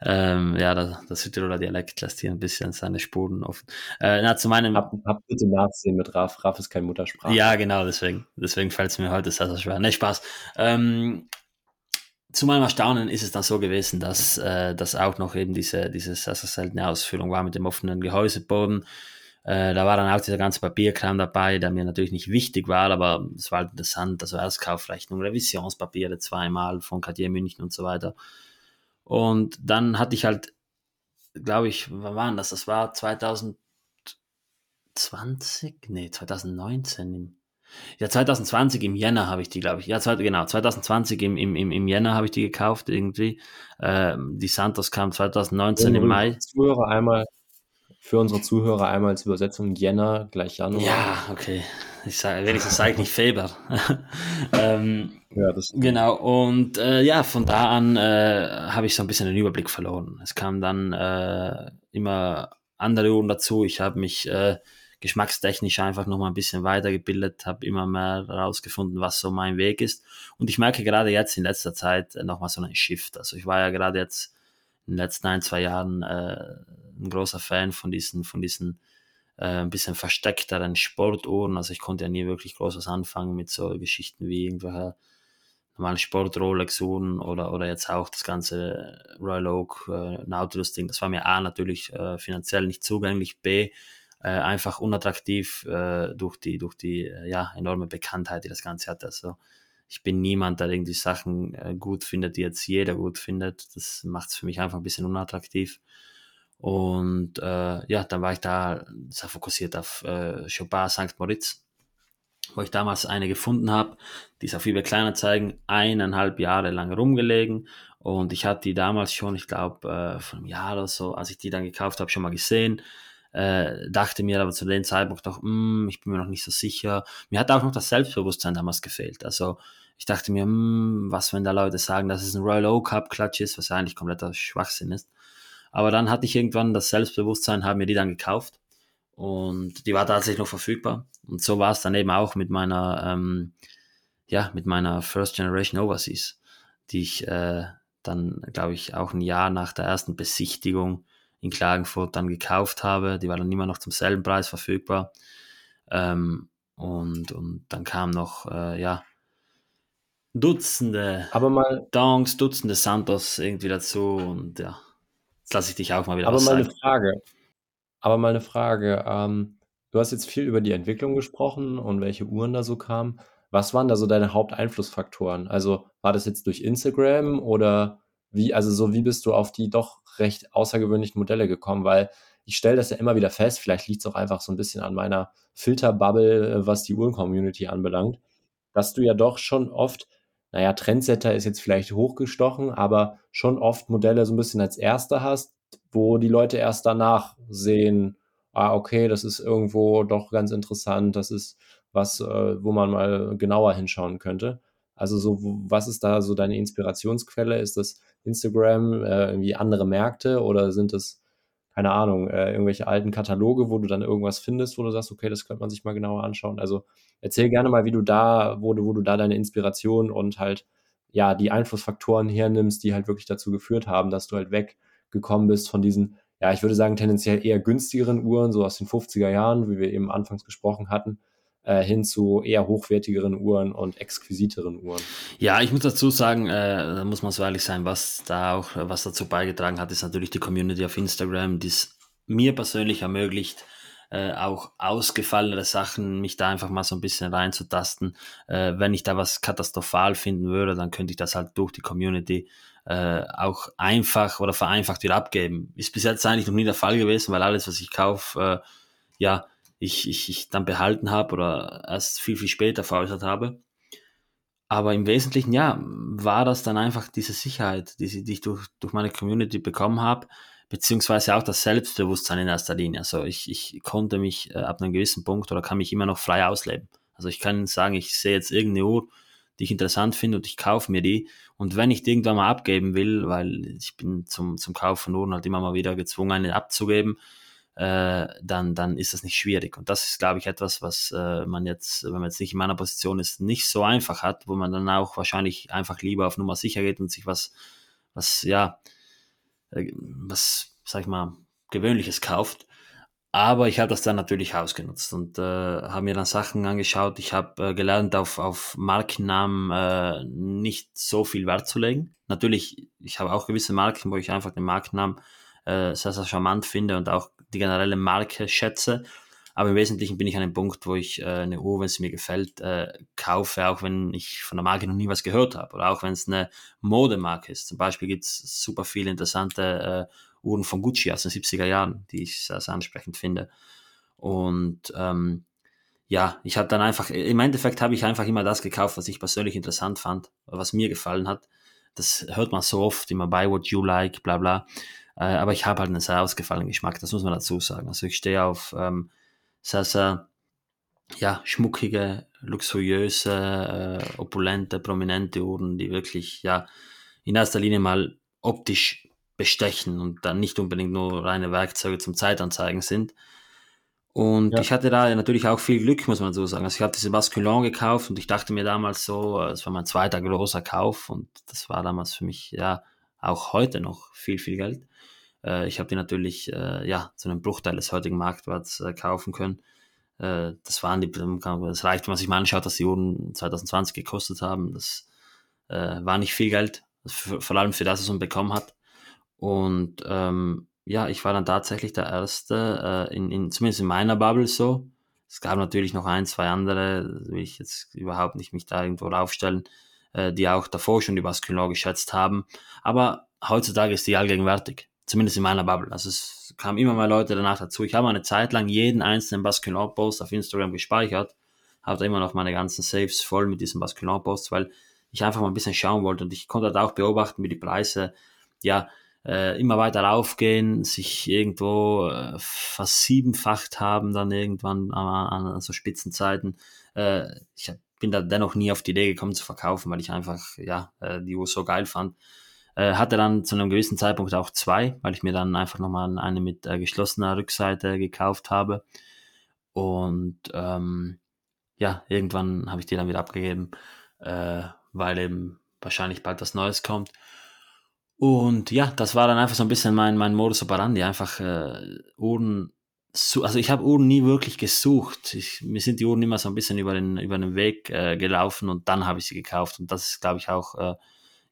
ähm, ja, der, der Südtiroler Dialekt lässt hier ein bisschen seine Spuren offen. Äh, na, zu meinem. Hab, hab bitte nachsehen mit Raff. Raff ist kein Muttersprache. Ja, genau, deswegen. Deswegen fällt es mir heute sehr, sehr schwer. Ne, Spaß. Ähm, zu meinem Erstaunen ist es dann so gewesen, dass, äh, dass auch noch eben diese, diese sehr, sehr seltene Ausführung war mit dem offenen Gehäuseboden. Äh, da war dann auch dieser ganze Papierkram dabei, der mir natürlich nicht wichtig war, aber es war halt interessant. Also Erstkaufrechnung, Revisionspapiere zweimal von Cartier München und so weiter. Und dann hatte ich halt glaube ich, wann war das? Das war 2020? Nee, 2019 im ja, 2020 im Jänner habe ich die, glaube ich. Ja, genau, 2020 im, im, im Jänner habe ich die gekauft irgendwie. Ähm, die Santos kam 2019 im Mai. Zuhörer einmal, für unsere Zuhörer einmal als Übersetzung Jänner gleich Januar. Ja, okay. Ich sage, wenigstens sage ich nicht Februar. (laughs) ähm, ja, das genau, und äh, ja, von da an äh, habe ich so ein bisschen den Überblick verloren. Es kamen dann äh, immer andere Uhren dazu. Ich habe mich äh, geschmackstechnisch einfach noch mal ein bisschen weitergebildet, habe immer mehr herausgefunden, was so mein Weg ist. Und ich merke gerade jetzt in letzter Zeit äh, noch mal so einen Shift. Also ich war ja gerade jetzt in den letzten ein, zwei Jahren äh, ein großer Fan von diesen, von diesen äh, ein bisschen versteckteren Sportuhren. Also ich konnte ja nie wirklich großes anfangen mit so Geschichten wie irgendwelche normalen Sport-Rolex-Uhren oder, oder jetzt auch das ganze Royal Oak äh, Nautilus-Ding. Das war mir A natürlich äh, finanziell nicht zugänglich, B äh, einfach unattraktiv äh, durch die, durch die äh, ja, enorme Bekanntheit, die das Ganze hat. Also ich bin niemand, der irgendwie Sachen äh, gut findet, die jetzt jeder gut findet. Das macht es für mich einfach ein bisschen unattraktiv. Und äh, ja, dann war ich da sehr fokussiert auf äh, Chopin St. Moritz, wo ich damals eine gefunden habe. Die ist auf eBay Kleinanzeigen eineinhalb Jahre lang rumgelegen. Und ich hatte die damals schon, ich glaube, äh, vor einem Jahr oder so, als ich die dann gekauft habe, schon mal gesehen. Äh, dachte mir aber zu dem Zeitpunkt noch, mm, ich bin mir noch nicht so sicher. Mir hat auch noch das Selbstbewusstsein damals gefehlt. Also ich dachte mir, mm, was, wenn da Leute sagen, dass es ein Royal Oak Cup Clutch ist, was eigentlich kompletter Schwachsinn ist. Aber dann hatte ich irgendwann das Selbstbewusstsein, habe mir die dann gekauft und die war tatsächlich noch verfügbar. Und so war es dann eben auch mit meiner, ähm, ja, mit meiner First Generation Overseas, die ich äh, dann, glaube ich, auch ein Jahr nach der ersten Besichtigung in Klagenfurt dann gekauft habe. Die war dann immer noch zum selben Preis verfügbar. Ähm, und, und dann kam noch, äh, ja, Dutzende aber mal, Donks, Dutzende Santos irgendwie dazu und ja, jetzt lasse ich dich auch mal wieder Aber mal eine Frage. Aber mal eine Frage. Ähm, du hast jetzt viel über die Entwicklung gesprochen und welche Uhren da so kamen. Was waren da so deine Haupteinflussfaktoren? Also war das jetzt durch Instagram oder wie, also so wie bist du auf die doch recht außergewöhnlichen Modelle gekommen? Weil ich stelle das ja immer wieder fest, vielleicht liegt es auch einfach so ein bisschen an meiner Filterbubble, äh, was die Uhren-Community anbelangt, dass du ja doch schon oft, naja, Trendsetter ist jetzt vielleicht hochgestochen, aber schon oft Modelle so ein bisschen als erster hast, wo die Leute erst danach sehen, ah, okay, das ist irgendwo doch ganz interessant, das ist was, äh, wo man mal genauer hinschauen könnte. Also so, was ist da so deine Inspirationsquelle? Ist das Instagram, äh, irgendwie andere Märkte oder sind es, keine Ahnung, äh, irgendwelche alten Kataloge, wo du dann irgendwas findest, wo du sagst, okay, das könnte man sich mal genauer anschauen. Also erzähl gerne mal, wie du da, wo du, wo du da deine Inspiration und halt ja die Einflussfaktoren hernimmst, die halt wirklich dazu geführt haben, dass du halt weggekommen bist von diesen, ja, ich würde sagen, tendenziell eher günstigeren Uhren, so aus den 50er Jahren, wie wir eben anfangs gesprochen hatten, äh, hin zu eher hochwertigeren Uhren und exquisiteren Uhren. Ja, ich muss dazu sagen, äh, da muss man so ehrlich sein, was da auch, was dazu beigetragen hat, ist natürlich die Community auf Instagram, die es mir persönlich ermöglicht, äh, auch ausgefallene Sachen, mich da einfach mal so ein bisschen reinzutasten. Äh, wenn ich da was katastrophal finden würde, dann könnte ich das halt durch die Community äh, auch einfach oder vereinfacht wieder abgeben. Ist bis jetzt eigentlich noch nie der Fall gewesen, weil alles, was ich kaufe, äh, ja, ich, ich, ich dann behalten habe oder erst viel, viel später veräußert habe. Aber im Wesentlichen, ja, war das dann einfach diese Sicherheit, die, die ich durch, durch meine Community bekommen habe, beziehungsweise auch das Selbstbewusstsein in erster Linie. Also ich, ich konnte mich äh, ab einem gewissen Punkt oder kann mich immer noch frei ausleben. Also ich kann sagen, ich sehe jetzt irgendeine Uhr, die ich interessant finde und ich kaufe mir die. Und wenn ich die irgendwann mal abgeben will, weil ich bin zum, zum Kauf von Uhren halt immer mal wieder gezwungen, eine abzugeben, äh, dann, dann ist das nicht schwierig. Und das ist, glaube ich, etwas, was äh, man jetzt, wenn man jetzt nicht in meiner Position ist, nicht so einfach hat, wo man dann auch wahrscheinlich einfach lieber auf Nummer sicher geht und sich was, was, ja, äh, was, sag ich mal, Gewöhnliches kauft. Aber ich habe das dann natürlich ausgenutzt und äh, habe mir dann Sachen angeschaut. Ich habe äh, gelernt, auf, auf Markennamen äh, nicht so viel Wert zu legen. Natürlich, ich habe auch gewisse Marken, wo ich einfach den Markennamen äh, sehr, sehr charmant finde und auch die generelle Marke schätze. Aber im Wesentlichen bin ich an dem Punkt, wo ich äh, eine Uhr, wenn sie mir gefällt, äh, kaufe, auch wenn ich von der Marke noch nie was gehört habe. Oder auch wenn es eine Modemarke ist. Zum Beispiel gibt es super viele interessante äh, Uhren von Gucci aus den 70er Jahren, die ich sehr, sehr ansprechend finde. Und ähm, ja, ich habe dann einfach, im Endeffekt habe ich einfach immer das gekauft, was ich persönlich interessant fand, was mir gefallen hat. Das hört man so oft, immer buy what you like, bla bla. Äh, aber ich habe halt einen sehr ausgefallenen Geschmack, das muss man dazu sagen. Also ich stehe auf ähm, sehr, sehr ja, schmuckige, luxuriöse, äh, opulente, prominente Uhren, die wirklich ja in erster Linie mal optisch bestechen und dann nicht unbedingt nur reine Werkzeuge zum Zeitanzeigen sind. Und ja. ich hatte da natürlich auch viel Glück, muss man so sagen. Also ich habe diese Basculon gekauft und ich dachte mir damals so, es war mein zweiter großer Kauf und das war damals für mich ja auch heute noch viel, viel Geld. Äh, ich habe die natürlich äh, ja zu einem Bruchteil des heutigen Marktwerts äh, kaufen können. Das waren die, das reicht, wenn man sich mal anschaut, dass die Uhren 2020 gekostet haben. Das war nicht viel Geld, vor allem für das, was man bekommen hat. Und ähm, ja, ich war dann tatsächlich der Erste, äh, in, in, zumindest in meiner Bubble so. Es gab natürlich noch ein, zwei andere, will ich jetzt überhaupt nicht mich da irgendwo aufstellen, äh, die auch davor schon die Basculon geschätzt haben. Aber heutzutage ist die allgegenwärtig, zumindest in meiner Bubble. Also es kamen immer mehr Leute danach dazu. Ich habe eine Zeit lang jeden einzelnen Basculon-Post auf Instagram gespeichert, habe da immer noch meine ganzen Saves voll mit diesen Basculon-Posts, weil ich einfach mal ein bisschen schauen wollte und ich konnte halt auch beobachten, wie die Preise, ja, äh, immer weiter raufgehen, sich irgendwo äh, versiebenfacht haben, dann irgendwann an, an so Spitzenzeiten. Äh, ich bin da dennoch nie auf die Idee gekommen zu verkaufen, weil ich einfach ja äh, die Uhr so geil fand. Äh, hatte dann zu einem gewissen Zeitpunkt auch zwei, weil ich mir dann einfach nochmal eine mit äh, geschlossener Rückseite gekauft habe. Und ähm, ja, irgendwann habe ich die dann wieder abgegeben, äh, weil eben wahrscheinlich bald was Neues kommt. Und ja, das war dann einfach so ein bisschen mein, mein Modus operandi, einfach äh, Uhren, also ich habe Uhren nie wirklich gesucht. Ich, mir sind die Uhren immer so ein bisschen über den, über den Weg äh, gelaufen und dann habe ich sie gekauft. Und das ist, glaube ich, auch äh,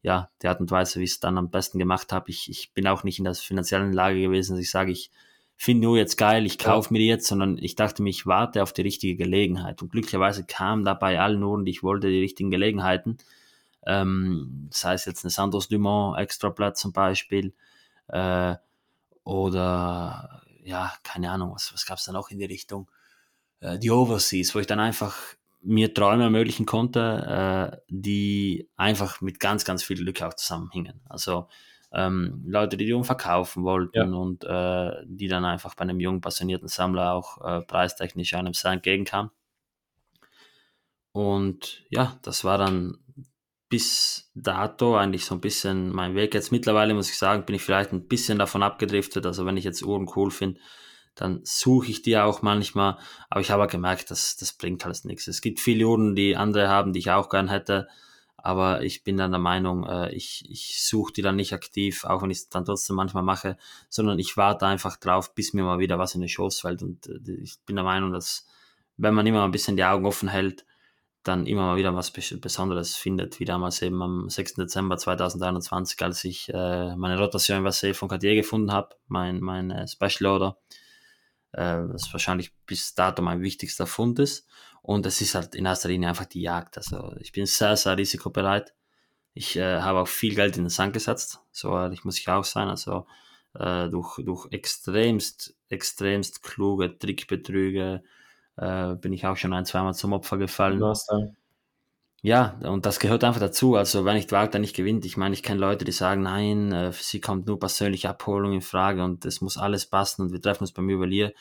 ja, die Art und Weise, wie ich es dann am besten gemacht habe. Ich, ich bin auch nicht in der finanziellen Lage gewesen, dass ich sage, ich finde nur jetzt geil, ich kaufe mir die jetzt, sondern ich dachte mir, ich warte auf die richtige Gelegenheit. Und glücklicherweise kamen da bei allen Uhren, die ich wollte, die richtigen Gelegenheiten. Ähm, sei es jetzt eine Santos Dumont Extrablatt zum Beispiel äh, oder ja, keine Ahnung, was, was gab es da noch in die Richtung? Äh, die Overseas, wo ich dann einfach mir Träume ermöglichen konnte, äh, die einfach mit ganz, ganz viel Glück auch zusammenhingen. Also ähm, Leute, die die verkaufen wollten ja. und äh, die dann einfach bei einem jungen, passionierten Sammler auch äh, preistechnisch einem sehr entgegenkamen. Und ja, das war dann bis dato eigentlich so ein bisschen mein Weg. Jetzt mittlerweile muss ich sagen, bin ich vielleicht ein bisschen davon abgedriftet. Also wenn ich jetzt Uhren cool finde, dann suche ich die auch manchmal. Aber ich habe gemerkt, dass das bringt alles nichts. Es gibt viele Uhren, die andere haben, die ich auch gern hätte. Aber ich bin dann der Meinung, äh, ich, ich suche die dann nicht aktiv, auch wenn ich es dann trotzdem manchmal mache, sondern ich warte einfach drauf, bis mir mal wieder was in den Schoß fällt. Und äh, ich bin der Meinung, dass wenn man immer ein bisschen die Augen offen hält, dann immer mal wieder was Besonderes findet, wie damals eben am 6. Dezember 2021, als ich äh, meine Rotation Versé von Cartier gefunden habe, mein, mein äh, Special Order, äh, was wahrscheinlich bis dato mein wichtigster Fund ist. Und es ist halt in erster Linie einfach die Jagd. Also ich bin sehr, sehr risikobereit. Ich äh, habe auch viel Geld in den Sand gesetzt, so ehrlich muss ich auch sein. Also äh, durch, durch extremst, extremst kluge Trickbetrüge, äh, bin ich auch schon ein, zweimal zum Opfer gefallen. Ja, und das gehört einfach dazu. Also, wenn ich wagt, dann nicht gewinnt. Ich meine, ich kenne Leute, die sagen, nein, äh, für sie kommt nur persönliche Abholung in Frage und es muss alles passen und wir treffen uns beim Juwelier.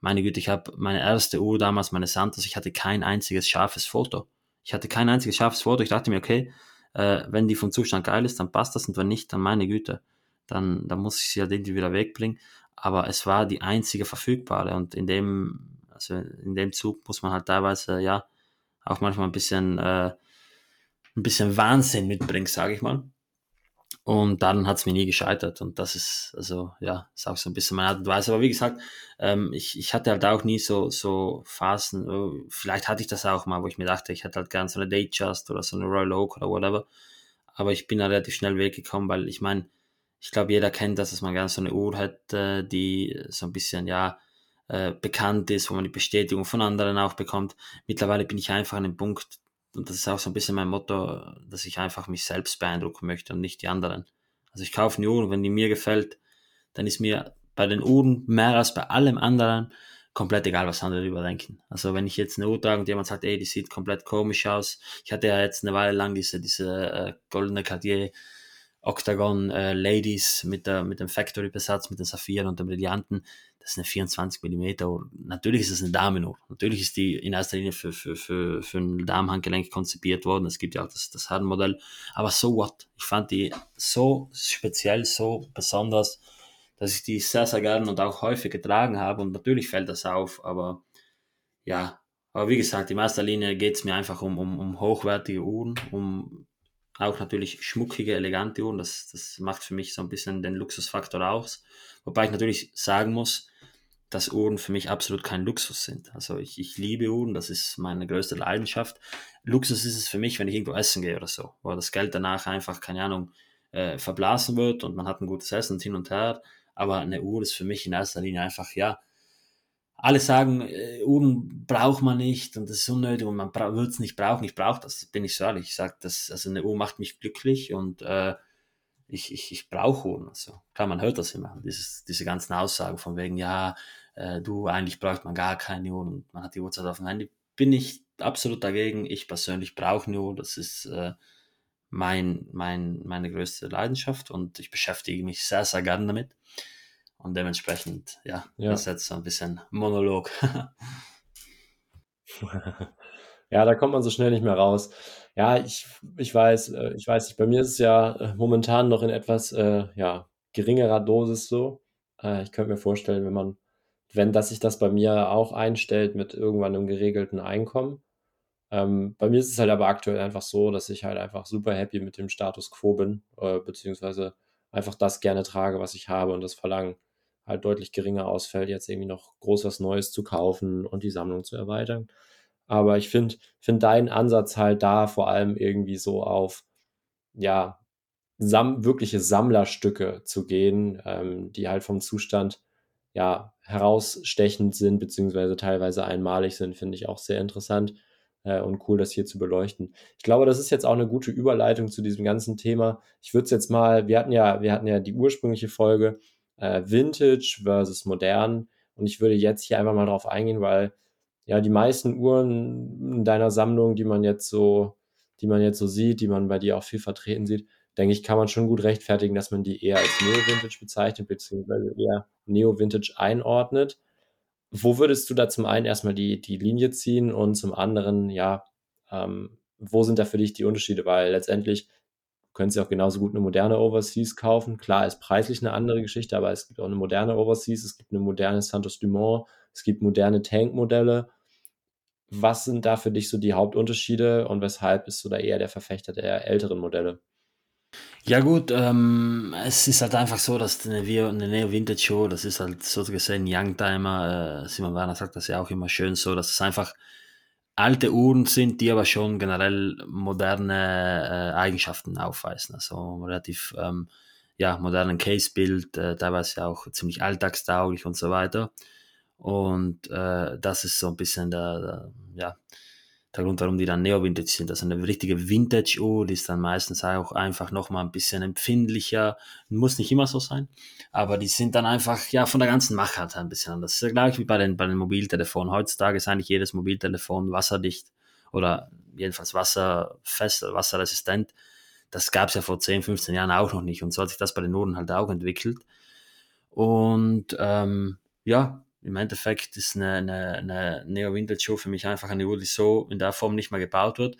Meine Güte, ich habe meine erste Uhr damals, meine Santos, ich hatte kein einziges scharfes Foto. Ich hatte kein einziges scharfes Foto. Ich dachte mir, okay, äh, wenn die vom Zustand geil ist, dann passt das und wenn nicht, dann meine Güte, dann, dann muss ich sie halt irgendwie wieder wegbringen. Aber es war die einzige verfügbare und in dem also in dem Zug muss man halt teilweise ja auch manchmal ein bisschen, äh, ein bisschen Wahnsinn mitbringen, sage ich mal. Und dann hat es mir nie gescheitert. Und das ist, also ja, ist auch so ein bisschen meine Art und Weise. Aber wie gesagt, ähm, ich, ich hatte halt auch nie so, so Phasen, oh, vielleicht hatte ich das auch mal, wo ich mir dachte, ich hätte halt gern so eine Datejust oder so eine Royal Oak oder whatever. Aber ich bin da relativ schnell weggekommen, weil ich meine, ich glaube, jeder kennt das, dass man gerne so eine Uhr hätte, die so ein bisschen, ja, äh, bekannt ist, wo man die Bestätigung von anderen auch bekommt. Mittlerweile bin ich einfach an dem Punkt, und das ist auch so ein bisschen mein Motto, dass ich einfach mich selbst beeindrucken möchte und nicht die anderen. Also ich kaufe eine Uhr und wenn die mir gefällt, dann ist mir bei den Uhren mehr als bei allem anderen komplett egal, was andere darüber denken. Also wenn ich jetzt eine Uhr trage und jemand sagt, ey, die sieht komplett komisch aus. Ich hatte ja jetzt eine Weile lang diese, diese äh, goldene Cartier Octagon äh, Ladies mit, der, mit dem Factory-Besatz, mit den Saphiren und den Brillanten. Das ist eine 24 mm Uhr. Natürlich ist es eine Damenuhr. Natürlich ist die in erster Linie für, für, für, für ein Damenhandgelenk konzipiert worden. Es gibt ja auch das, das Herrenmodell. Aber so what? Ich fand die so speziell, so besonders, dass ich die sehr, sehr gerne und auch häufig getragen habe. Und natürlich fällt das auf, aber ja, aber wie gesagt, in erster Linie geht es mir einfach um, um, um hochwertige Uhren, um auch natürlich schmuckige, elegante Uhren. Das, das macht für mich so ein bisschen den Luxusfaktor aus. Wobei ich natürlich sagen muss, dass Uhren für mich absolut kein Luxus sind. Also ich, ich liebe Uhren, das ist meine größte Leidenschaft. Luxus ist es für mich, wenn ich irgendwo essen gehe oder so, wo das Geld danach einfach, keine Ahnung, äh, verblasen wird und man hat ein gutes Essen und hin und her. Aber eine Uhr ist für mich in erster Linie einfach, ja, alle sagen, äh, Uhren braucht man nicht und das ist unnötig und man wird es nicht brauchen. Ich brauche das, bin ich so ehrlich. Ich sage, das, also eine Uhr macht mich glücklich und äh, ich, ich, ich brauche Uhren. Also klar, man hört das immer, dieses, diese ganzen Aussagen von wegen, ja, äh, du, eigentlich braucht man gar keine Uhr und man hat die Uhrzeit auf dem Handy. Bin ich absolut dagegen. Ich persönlich brauche eine Uhr. Das ist äh, mein, mein, meine größte Leidenschaft und ich beschäftige mich sehr, sehr gern damit. Und dementsprechend, ja, ja. das ist jetzt so ein bisschen Monolog. (laughs) ja, da kommt man so schnell nicht mehr raus. Ja, ich, ich weiß, äh, ich weiß nicht, bei mir ist es ja äh, momentan noch in etwas äh, ja, geringerer Dosis so. Äh, ich könnte mir vorstellen, wenn man, wenn das sich das bei mir auch einstellt mit irgendwann einem geregelten Einkommen. Ähm, bei mir ist es halt aber aktuell einfach so, dass ich halt einfach super happy mit dem Status quo bin, äh, beziehungsweise einfach das gerne trage, was ich habe und das Verlangen halt deutlich geringer ausfällt, jetzt irgendwie noch groß was Neues zu kaufen und die Sammlung zu erweitern. Aber ich finde find deinen Ansatz halt da vor allem irgendwie so auf, ja, sam wirkliche Sammlerstücke zu gehen, ähm, die halt vom Zustand ja herausstechend sind, beziehungsweise teilweise einmalig sind, finde ich auch sehr interessant äh, und cool, das hier zu beleuchten. Ich glaube, das ist jetzt auch eine gute Überleitung zu diesem ganzen Thema. Ich würde es jetzt mal, wir hatten ja, wir hatten ja die ursprüngliche Folge äh, Vintage versus modern. Und ich würde jetzt hier einfach mal drauf eingehen, weil ja die meisten Uhren in deiner Sammlung, die man jetzt so, die man jetzt so sieht, die man bei dir auch viel vertreten sieht, denke ich, kann man schon gut rechtfertigen, dass man die eher als Neo-Vintage bezeichnet, beziehungsweise eher Neo-Vintage einordnet. Wo würdest du da zum einen erstmal die, die Linie ziehen und zum anderen, ja, ähm, wo sind da für dich die Unterschiede? Weil letztendlich können Sie auch genauso gut eine moderne Overseas kaufen. Klar, ist preislich eine andere Geschichte, aber es gibt auch eine moderne Overseas, es gibt eine moderne Santos Dumont, es gibt moderne Tank-Modelle. Was sind da für dich so die Hauptunterschiede und weshalb bist du da eher der Verfechter der älteren Modelle? Ja gut, ähm, es ist halt einfach so, dass eine, eine Neo Vintage Show, das ist halt so gesehen Youngtimer, äh, Simon Werner sagt das ja auch immer schön so, dass es einfach alte Uhren sind, die aber schon generell moderne äh, Eigenschaften aufweisen. Also relativ ähm, ja, modernen Case-Bild, äh, teilweise auch ziemlich alltagstauglich und so weiter. Und äh, das ist so ein bisschen der, der ja, der Grund, warum die dann Neo-Vintage sind. Also eine richtige Vintage-Uhr, die ist dann meistens auch einfach nochmal ein bisschen empfindlicher. Muss nicht immer so sein, aber die sind dann einfach, ja, von der ganzen Machart ein bisschen anders. Das ist gleich wie bei den, bei den Mobiltelefonen. Heutzutage ist eigentlich jedes Mobiltelefon wasserdicht oder jedenfalls wasserfest, wasserresistent. Das gab es ja vor 10, 15 Jahren auch noch nicht und so hat sich das bei den Uhren halt auch entwickelt. Und ähm, ja, im Endeffekt ist eine, eine, eine Neo Vintage Show für mich einfach eine Uhr, die so in der Form nicht mehr gebaut wird.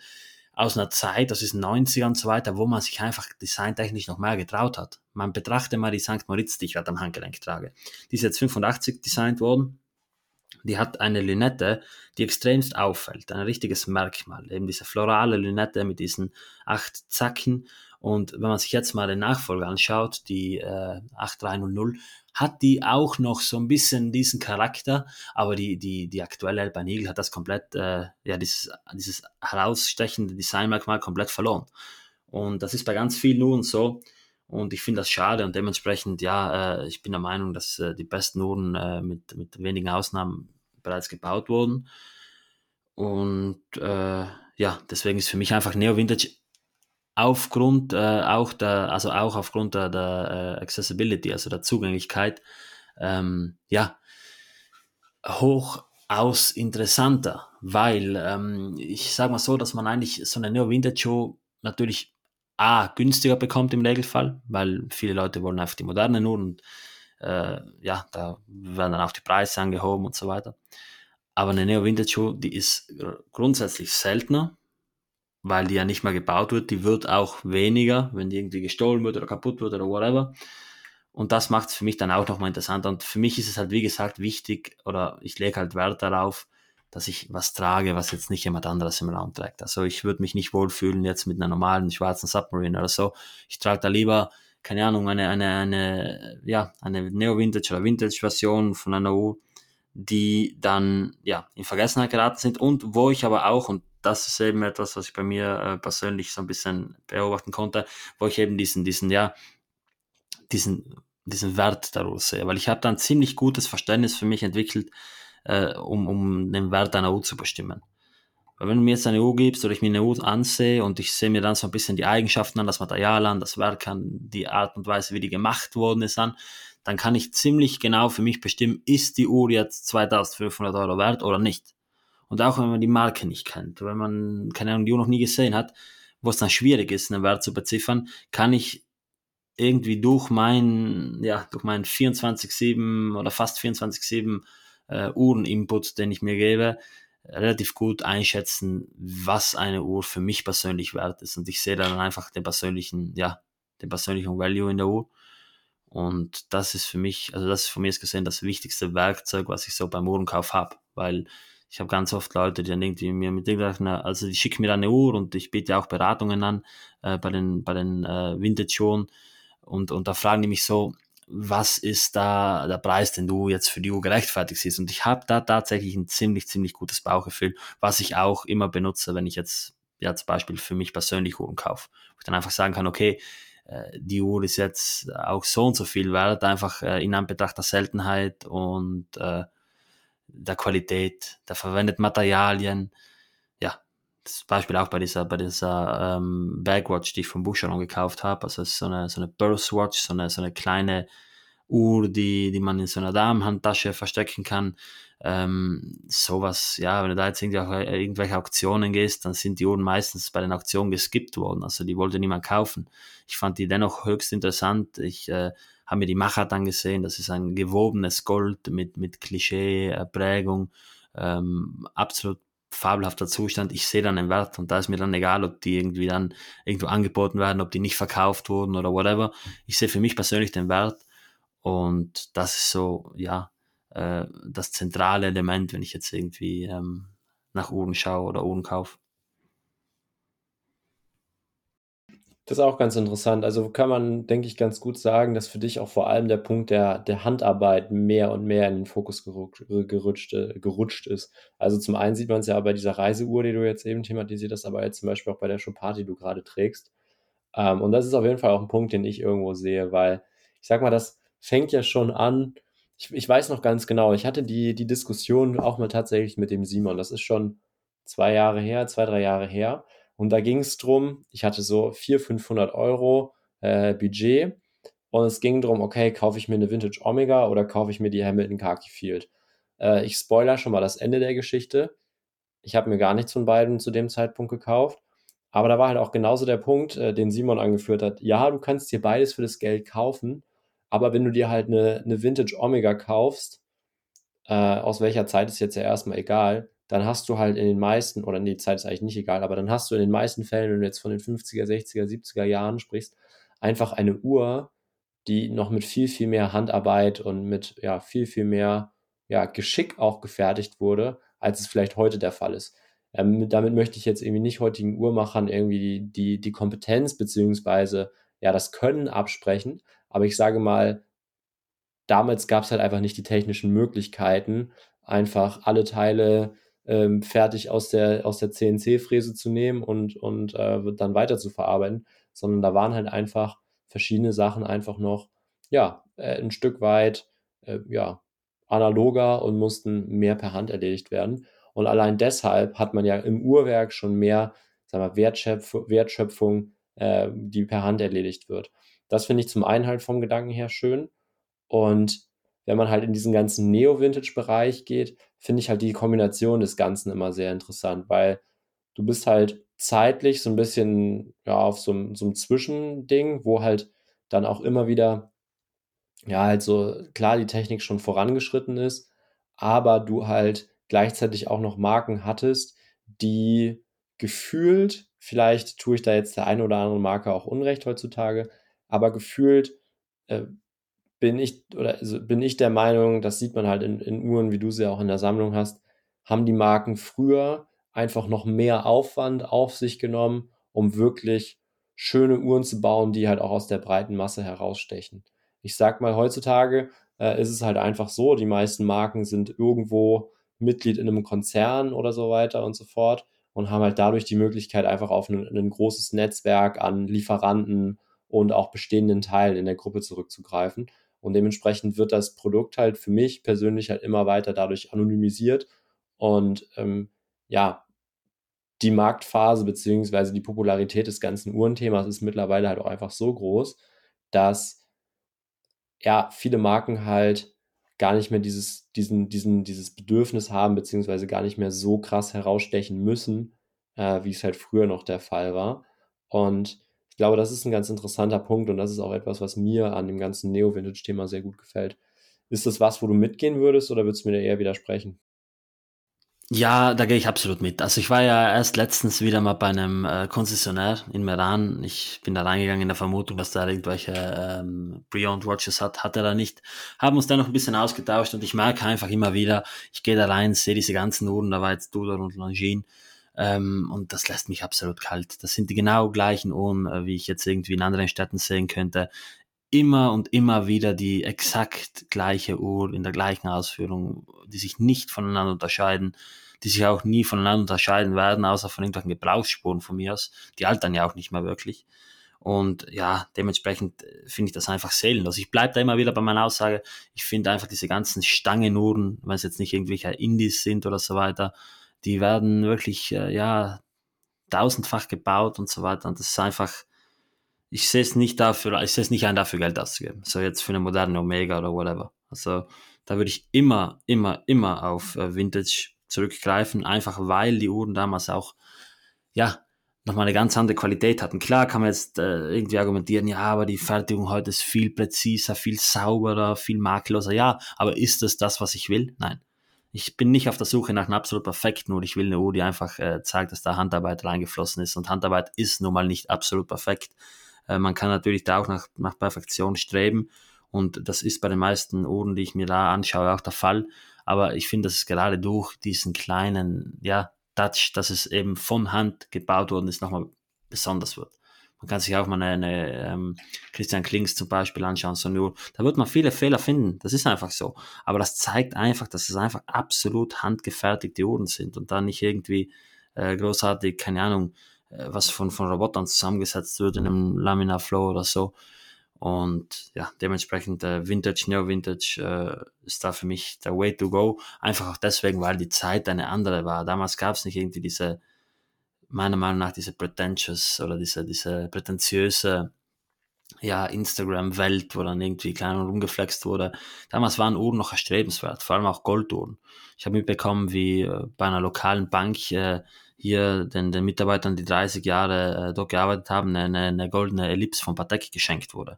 Aus einer Zeit, das ist 90er und so weiter, wo man sich einfach designtechnisch noch mehr getraut hat. Man betrachte mal die St. Moritz, die ich gerade am Handgelenk trage. Die ist jetzt 85 designt worden. Die hat eine Lünette, die extremst auffällt. Ein richtiges Merkmal. Eben diese florale Lünette mit diesen acht Zacken. Und wenn man sich jetzt mal den Nachfolger anschaut, die äh, 8300, hat die auch noch so ein bisschen diesen Charakter, aber die, die, die aktuelle Albanil hat das komplett, äh, ja, dieses, dieses herausstechende Designmerkmal komplett verloren. Und das ist bei ganz vielen Uhren so. Und ich finde das schade und dementsprechend, ja, äh, ich bin der Meinung, dass äh, die besten Uhren äh, mit, mit wenigen Ausnahmen bereits gebaut wurden. Und äh, ja, deswegen ist für mich einfach Neo Vintage aufgrund äh, auch der, also auch aufgrund der, der äh, Accessibility, also der Zugänglichkeit, ähm, ja, hochaus interessanter, weil ähm, ich sage mal so, dass man eigentlich so eine Neo Vintage Show natürlich A, günstiger bekommt im Regelfall, weil viele Leute wollen einfach die moderne Uhren und äh, ja, da werden dann auch die Preise angehoben und so weiter. Aber eine Neo Vintage Show, die ist grundsätzlich seltener, weil die ja nicht mehr gebaut wird. Die wird auch weniger, wenn die irgendwie gestohlen wird oder kaputt wird oder whatever. Und das macht es für mich dann auch nochmal interessanter. Und für mich ist es halt, wie gesagt, wichtig oder ich lege halt Wert darauf, dass ich was trage, was jetzt nicht jemand anderes im Raum trägt. Also ich würde mich nicht wohlfühlen jetzt mit einer normalen schwarzen Submarine oder so. Ich trage da lieber, keine Ahnung, eine, eine, eine, ja, eine Neo-Vintage oder Vintage-Version von einer Uhr, die dann, ja, in Vergessenheit geraten sind und wo ich aber auch, und das ist eben etwas, was ich bei mir äh, persönlich so ein bisschen beobachten konnte, wo ich eben diesen, diesen, ja, diesen, diesen Wert daraus sehe. Weil ich habe da ein ziemlich gutes Verständnis für mich entwickelt, äh, um, um den Wert einer Uhr zu bestimmen. Weil wenn du mir jetzt eine Uhr gibst oder ich mir eine Uhr ansehe und ich sehe mir dann so ein bisschen die Eigenschaften an, das Material an, das Werk an, die Art und Weise, wie die gemacht worden ist an, dann kann ich ziemlich genau für mich bestimmen, ist die Uhr jetzt 2500 Euro wert oder nicht. Und auch wenn man die Marke nicht kennt, wenn man, keine Ahnung, die noch nie gesehen hat, wo es dann schwierig ist, einen Wert zu beziffern, kann ich irgendwie durch mein, ja, durch mein 24-7 oder fast 24-7 äh, Uhren-Input, den ich mir gebe, relativ gut einschätzen, was eine Uhr für mich persönlich wert ist. Und ich sehe dann einfach den persönlichen, ja, den persönlichen Value in der Uhr. Und das ist für mich, also das ist von mir gesehen das wichtigste Werkzeug, was ich so beim Uhrenkauf habe, weil ich habe ganz oft Leute, die dann irgendwie mir mit irgendeiner, also die schicken mir dann eine Uhr und ich biete auch Beratungen an äh, bei den, bei den äh, Vintage-Uhren und, und da fragen die mich so, was ist da der Preis, den du jetzt für die Uhr gerechtfertigt siehst? Und ich habe da tatsächlich ein ziemlich, ziemlich gutes Bauchgefühl, was ich auch immer benutze, wenn ich jetzt, ja, zum Beispiel für mich persönlich Uhren kaufe. Wo ich dann einfach sagen kann, okay, äh, die Uhr ist jetzt auch so und so viel wert, einfach äh, in Anbetracht der Seltenheit und äh, der Qualität, der verwendeten Materialien, das Beispiel auch bei dieser, bei dieser ähm, Bagwatch, die ich von Boucheron gekauft habe. Also so eine, so eine Burst Watch, so eine, so eine kleine Uhr, die, die man in so einer Damenhandtasche verstecken kann. Ähm, sowas, ja, wenn du da jetzt irgendwie auf äh, irgendwelche Auktionen gehst, dann sind die Uhren meistens bei den Auktionen geskippt worden. Also die wollte niemand kaufen. Ich fand die dennoch höchst interessant. Ich äh, habe mir die Machart angesehen. Das ist ein gewobenes Gold mit, mit Klischee-Prägung. Ähm, absolut fabelhafter Zustand. Ich sehe dann den Wert und da ist mir dann egal, ob die irgendwie dann irgendwo angeboten werden, ob die nicht verkauft wurden oder whatever. Ich sehe für mich persönlich den Wert und das ist so, ja, äh, das zentrale Element, wenn ich jetzt irgendwie ähm, nach Uhren schaue oder Uhren kaufe. Das ist auch ganz interessant. Also kann man, denke ich, ganz gut sagen, dass für dich auch vor allem der Punkt der, der Handarbeit mehr und mehr in den Fokus gerutscht, gerutscht ist. Also zum einen sieht man es ja bei dieser Reiseuhr, die du jetzt eben thematisiert hast, aber jetzt zum Beispiel auch bei der Chopard, die du gerade trägst. Ähm, und das ist auf jeden Fall auch ein Punkt, den ich irgendwo sehe, weil ich sag mal, das fängt ja schon an. Ich, ich weiß noch ganz genau, ich hatte die, die Diskussion auch mal tatsächlich mit dem Simon. Das ist schon zwei Jahre her, zwei, drei Jahre her. Und da ging es drum, ich hatte so 400, 500 Euro äh, Budget und es ging darum, okay, kaufe ich mir eine Vintage Omega oder kaufe ich mir die Hamilton Khaki Field? Äh, ich spoiler schon mal das Ende der Geschichte. Ich habe mir gar nichts von beiden zu dem Zeitpunkt gekauft. Aber da war halt auch genauso der Punkt, äh, den Simon angeführt hat. Ja, du kannst dir beides für das Geld kaufen, aber wenn du dir halt eine, eine Vintage Omega kaufst, äh, aus welcher Zeit ist jetzt ja erstmal egal, dann hast du halt in den meisten, oder nee, die Zeit ist eigentlich nicht egal, aber dann hast du in den meisten Fällen, wenn du jetzt von den 50er, 60er, 70er Jahren sprichst, einfach eine Uhr, die noch mit viel, viel mehr Handarbeit und mit ja, viel, viel mehr ja, Geschick auch gefertigt wurde, als es vielleicht heute der Fall ist. Ähm, damit möchte ich jetzt irgendwie nicht heutigen Uhrmachern irgendwie die, die, die Kompetenz beziehungsweise ja das Können absprechen, aber ich sage mal, damals gab es halt einfach nicht die technischen Möglichkeiten, einfach alle Teile ähm, fertig aus der, aus der CNC-Fräse zu nehmen und, und äh, dann weiter zu verarbeiten, sondern da waren halt einfach verschiedene Sachen einfach noch, ja, äh, ein Stück weit, äh, ja, analoger und mussten mehr per Hand erledigt werden. Und allein deshalb hat man ja im Uhrwerk schon mehr, sagen wir, Wertschöpf Wertschöpfung äh, die per Hand erledigt wird. Das finde ich zum einen halt vom Gedanken her schön. Und wenn man halt in diesen ganzen Neo-Vintage-Bereich geht, finde ich halt die Kombination des Ganzen immer sehr interessant, weil du bist halt zeitlich so ein bisschen ja, auf so, so einem Zwischending, wo halt dann auch immer wieder, ja, halt so klar die Technik schon vorangeschritten ist, aber du halt gleichzeitig auch noch Marken hattest, die gefühlt, vielleicht tue ich da jetzt der eine oder andere Marke auch Unrecht heutzutage, aber gefühlt äh, bin ich oder bin ich der Meinung, das sieht man halt in, in Uhren, wie du sie auch in der Sammlung hast, haben die Marken früher einfach noch mehr Aufwand auf sich genommen, um wirklich schöne Uhren zu bauen, die halt auch aus der breiten Masse herausstechen. Ich sag mal, heutzutage äh, ist es halt einfach so, die meisten Marken sind irgendwo Mitglied in einem Konzern oder so weiter und so fort und haben halt dadurch die Möglichkeit, einfach auf ein, ein großes Netzwerk an Lieferanten und auch bestehenden Teilen in der Gruppe zurückzugreifen. Und dementsprechend wird das Produkt halt für mich persönlich halt immer weiter dadurch anonymisiert. Und ähm, ja, die Marktphase beziehungsweise die Popularität des ganzen Uhrenthemas ist mittlerweile halt auch einfach so groß, dass ja viele Marken halt gar nicht mehr dieses, diesen, diesen, dieses Bedürfnis haben, beziehungsweise gar nicht mehr so krass herausstechen müssen, äh, wie es halt früher noch der Fall war. Und glaube, das ist ein ganz interessanter Punkt und das ist auch etwas, was mir an dem ganzen Neo-Vintage-Thema sehr gut gefällt. Ist das was, wo du mitgehen würdest oder würdest du mir da eher widersprechen? Ja, da gehe ich absolut mit. Also ich war ja erst letztens wieder mal bei einem äh, Konzessionär in Meran. Ich bin da reingegangen in der Vermutung, dass da irgendwelche ähm, Pre-Owned Watches hat. Hat er da nicht. Haben uns dann noch ein bisschen ausgetauscht und ich merke einfach immer wieder, ich gehe da rein, sehe diese ganzen Uhren, da war jetzt Tudor und Longines ähm, und das lässt mich absolut kalt. Das sind die genau gleichen Uhren, äh, wie ich jetzt irgendwie in anderen Städten sehen könnte. Immer und immer wieder die exakt gleiche Uhr in der gleichen Ausführung, die sich nicht voneinander unterscheiden, die sich auch nie voneinander unterscheiden werden, außer von irgendwelchen Gebrauchsspuren von mir aus. Die altern ja auch nicht mehr wirklich. Und ja, dementsprechend äh, finde ich das einfach seelenlos. Ich bleibe da immer wieder bei meiner Aussage. Ich finde einfach diese ganzen Stangenuhren, wenn es jetzt nicht irgendwelche Indies sind oder so weiter, die werden wirklich, äh, ja, tausendfach gebaut und so weiter. Und das ist einfach, ich sehe es nicht dafür, ich sehe es nicht ein, dafür Geld auszugeben. So jetzt für eine moderne Omega oder whatever. Also da würde ich immer, immer, immer auf äh, Vintage zurückgreifen, einfach weil die Uhren damals auch, ja, nochmal eine ganz andere Qualität hatten. Klar kann man jetzt äh, irgendwie argumentieren, ja, aber die Fertigung heute ist viel präziser, viel sauberer, viel makelloser. Ja, aber ist das das, was ich will? Nein. Ich bin nicht auf der Suche nach einer absolut perfekten Uhr. Ich will eine Uhr, die einfach äh, zeigt, dass da Handarbeit reingeflossen ist. Und Handarbeit ist nun mal nicht absolut perfekt. Äh, man kann natürlich da auch nach, nach Perfektion streben. Und das ist bei den meisten Uhren, die ich mir da anschaue, auch der Fall. Aber ich finde, dass es gerade durch diesen kleinen, ja, Touch, dass es eben von Hand gebaut worden ist, nochmal besonders wird. Man kann sich auch mal eine, eine ähm, Christian Klings zum Beispiel anschauen, so nur, da wird man viele Fehler finden. Das ist einfach so. Aber das zeigt einfach, dass es einfach absolut handgefertigte Uhren sind und da nicht irgendwie äh, großartig, keine Ahnung, äh, was von, von Robotern zusammengesetzt wird in einem Laminar Flow oder so. Und ja, dementsprechend äh, Vintage, Neo-Vintage äh, ist da für mich der Way to go. Einfach auch deswegen, weil die Zeit eine andere war. Damals gab es nicht irgendwie diese meiner Meinung nach diese pretentious oder diese, diese prätentiöse ja, Instagram-Welt, wo dann irgendwie klein und rumgeflext wurde. Damals waren Uhren noch erstrebenswert, vor allem auch Golduhren. Ich habe mitbekommen, wie äh, bei einer lokalen Bank äh, hier den, den Mitarbeitern, die 30 Jahre äh, dort gearbeitet haben, eine, eine goldene Ellipse von Patek geschenkt wurde.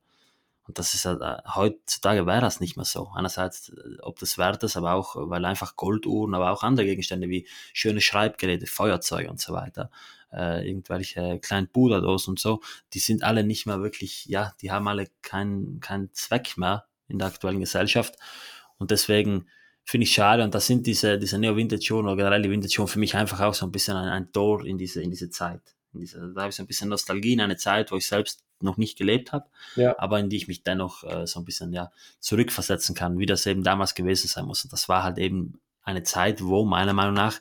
Und das ist äh, heutzutage wäre das nicht mehr so. Einerseits, äh, ob das wert ist, aber auch, weil einfach Golduhren, aber auch andere Gegenstände wie schöne Schreibgeräte, Feuerzeuge und so weiter, äh, irgendwelche kleinen Puderdosen und so, die sind alle nicht mehr wirklich, ja, die haben alle keinen keinen Zweck mehr in der aktuellen Gesellschaft. Und deswegen finde ich schade. Und da sind diese, diese Neo-Vintage-Uhren oder generell die Vintage-Uhren für mich einfach auch so ein bisschen ein, ein Tor in diese, in diese Zeit. Diese, da habe ich so ein bisschen Nostalgie in eine Zeit, wo ich selbst noch nicht gelebt habe, ja. aber in die ich mich dennoch äh, so ein bisschen ja zurückversetzen kann, wie das eben damals gewesen sein muss. Und das war halt eben eine Zeit, wo meiner Meinung nach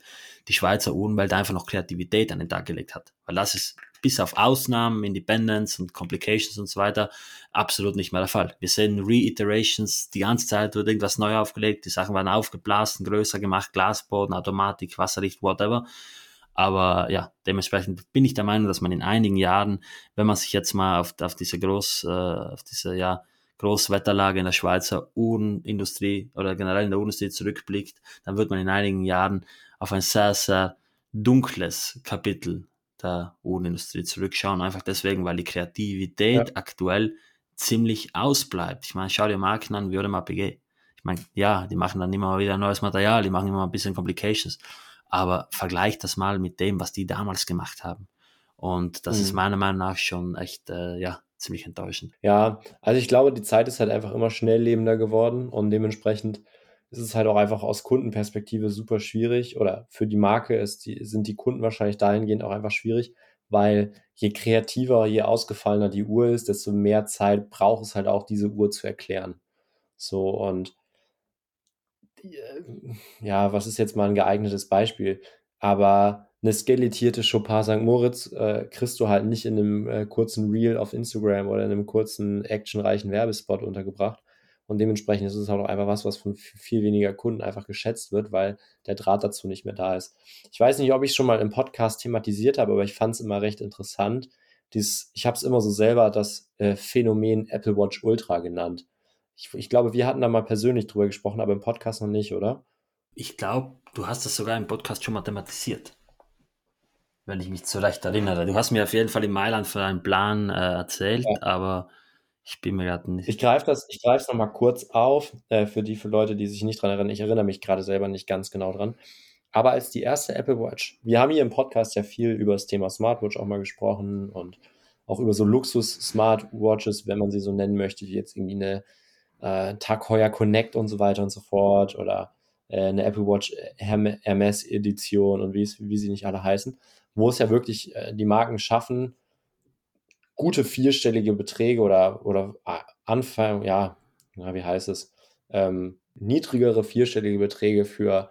die Schweizer Uhrenwelt einfach noch Kreativität an den Tag gelegt hat. Weil das ist bis auf Ausnahmen, Independence und Complications und so weiter absolut nicht mehr der Fall. Wir sehen Reiterations, die ganze Zeit wird irgendwas neu aufgelegt, die Sachen werden aufgeblasen, größer gemacht, Glasboden, Automatik, Wasserlicht, whatever. Aber ja, dementsprechend bin ich der Meinung, dass man in einigen Jahren, wenn man sich jetzt mal auf, auf diese Groß, äh, auf diese ja, Großwetterlage in der Schweizer Uhrenindustrie oder generell in der Uhrenindustrie zurückblickt, dann wird man in einigen Jahren auf ein sehr, sehr dunkles Kapitel der Uhrenindustrie zurückschauen. Einfach deswegen, weil die Kreativität ja. aktuell ziemlich ausbleibt. Ich meine, schau dir Marken an wie Audemars Piguet. Ich meine, ja, die machen dann immer wieder neues Material, die machen immer ein bisschen Complications. Aber vergleich das mal mit dem, was die damals gemacht haben. Und das mhm. ist meiner Meinung nach schon echt, äh, ja, ziemlich enttäuschend. Ja, also ich glaube, die Zeit ist halt einfach immer schnelllebender geworden und dementsprechend ist es halt auch einfach aus Kundenperspektive super schwierig oder für die Marke ist die, sind die Kunden wahrscheinlich dahingehend auch einfach schwierig, weil je kreativer, je ausgefallener die Uhr ist, desto mehr Zeit braucht es halt auch, diese Uhr zu erklären. So und ja, was ist jetzt mal ein geeignetes Beispiel? Aber eine skelettierte Chopin St. Moritz äh, kriegst du halt nicht in einem äh, kurzen Reel auf Instagram oder in einem kurzen actionreichen Werbespot untergebracht. Und dementsprechend ist es halt auch einfach was, was von viel weniger Kunden einfach geschätzt wird, weil der Draht dazu nicht mehr da ist. Ich weiß nicht, ob ich es schon mal im Podcast thematisiert habe, aber ich fand es immer recht interessant. Dies, ich habe es immer so selber das äh, Phänomen Apple Watch Ultra genannt. Ich, ich glaube, wir hatten da mal persönlich drüber gesprochen, aber im Podcast noch nicht, oder? Ich glaube, du hast das sogar im Podcast schon mal thematisiert wenn ich mich zurecht erinnere. Du hast mir auf jeden Fall in Mailand für einen Plan äh, erzählt, ja. aber ich bin mir gerade nicht. Ich greife das, ich greife es nochmal kurz auf, äh, für die für Leute, die sich nicht dran erinnern. Ich erinnere mich gerade selber nicht ganz genau dran. Aber als die erste Apple Watch, wir haben hier im Podcast ja viel über das Thema Smartwatch auch mal gesprochen und auch über so Luxus-Smartwatches, wenn man sie so nennen möchte, wie jetzt irgendwie eine äh, Tag Heuer Connect und so weiter und so fort oder äh, eine Apple Watch Hermes Edition und wie, wie sie nicht alle heißen wo es ja wirklich äh, die Marken schaffen, gute vierstellige Beträge oder, oder äh, Anfang, ja, na, wie heißt es, ähm, niedrigere vierstellige Beträge für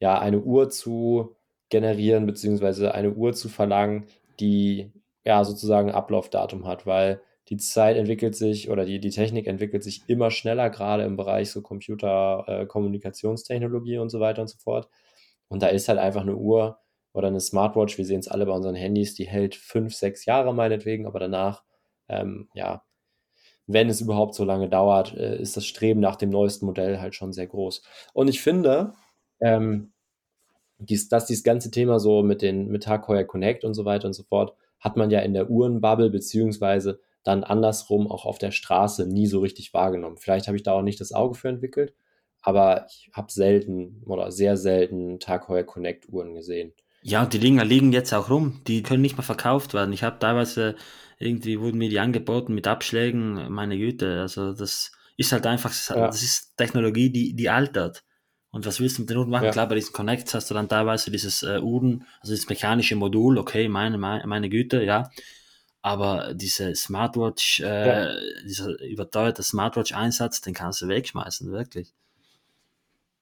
ja, eine Uhr zu generieren, beziehungsweise eine Uhr zu verlangen, die ja sozusagen ein Ablaufdatum hat, weil die Zeit entwickelt sich oder die, die Technik entwickelt sich immer schneller, gerade im Bereich so Computer, äh, Kommunikationstechnologie und so weiter und so fort. Und da ist halt einfach eine Uhr, oder eine Smartwatch, wir sehen es alle bei unseren Handys, die hält fünf, sechs Jahre meinetwegen, aber danach, ähm, ja, wenn es überhaupt so lange dauert, äh, ist das Streben nach dem neuesten Modell halt schon sehr groß. Und ich finde, ähm, dies, dass dieses ganze Thema so mit den mit Tag Heuer Connect und so weiter und so fort, hat man ja in der Uhrenbubble beziehungsweise dann andersrum auch auf der Straße nie so richtig wahrgenommen. Vielleicht habe ich da auch nicht das Auge für entwickelt, aber ich habe selten oder sehr selten Tag Heuer Connect Uhren gesehen. Ja, die Dinger liegen jetzt auch rum. Die können nicht mehr verkauft werden. Ich habe teilweise irgendwie wurden mir die angeboten mit Abschlägen. Meine Güte, also das ist halt einfach, ja. das ist Technologie, die, die altert. Und was willst du mit den Uhren machen? Ja. Klar, bei diesen Connects hast du dann teilweise dieses äh, Uhren, also das mechanische Modul, okay, meine, meine, meine Güte, ja. Aber diese Smartwatch, äh, ja. dieser überteuerte Smartwatch-Einsatz, den kannst du wegschmeißen, wirklich.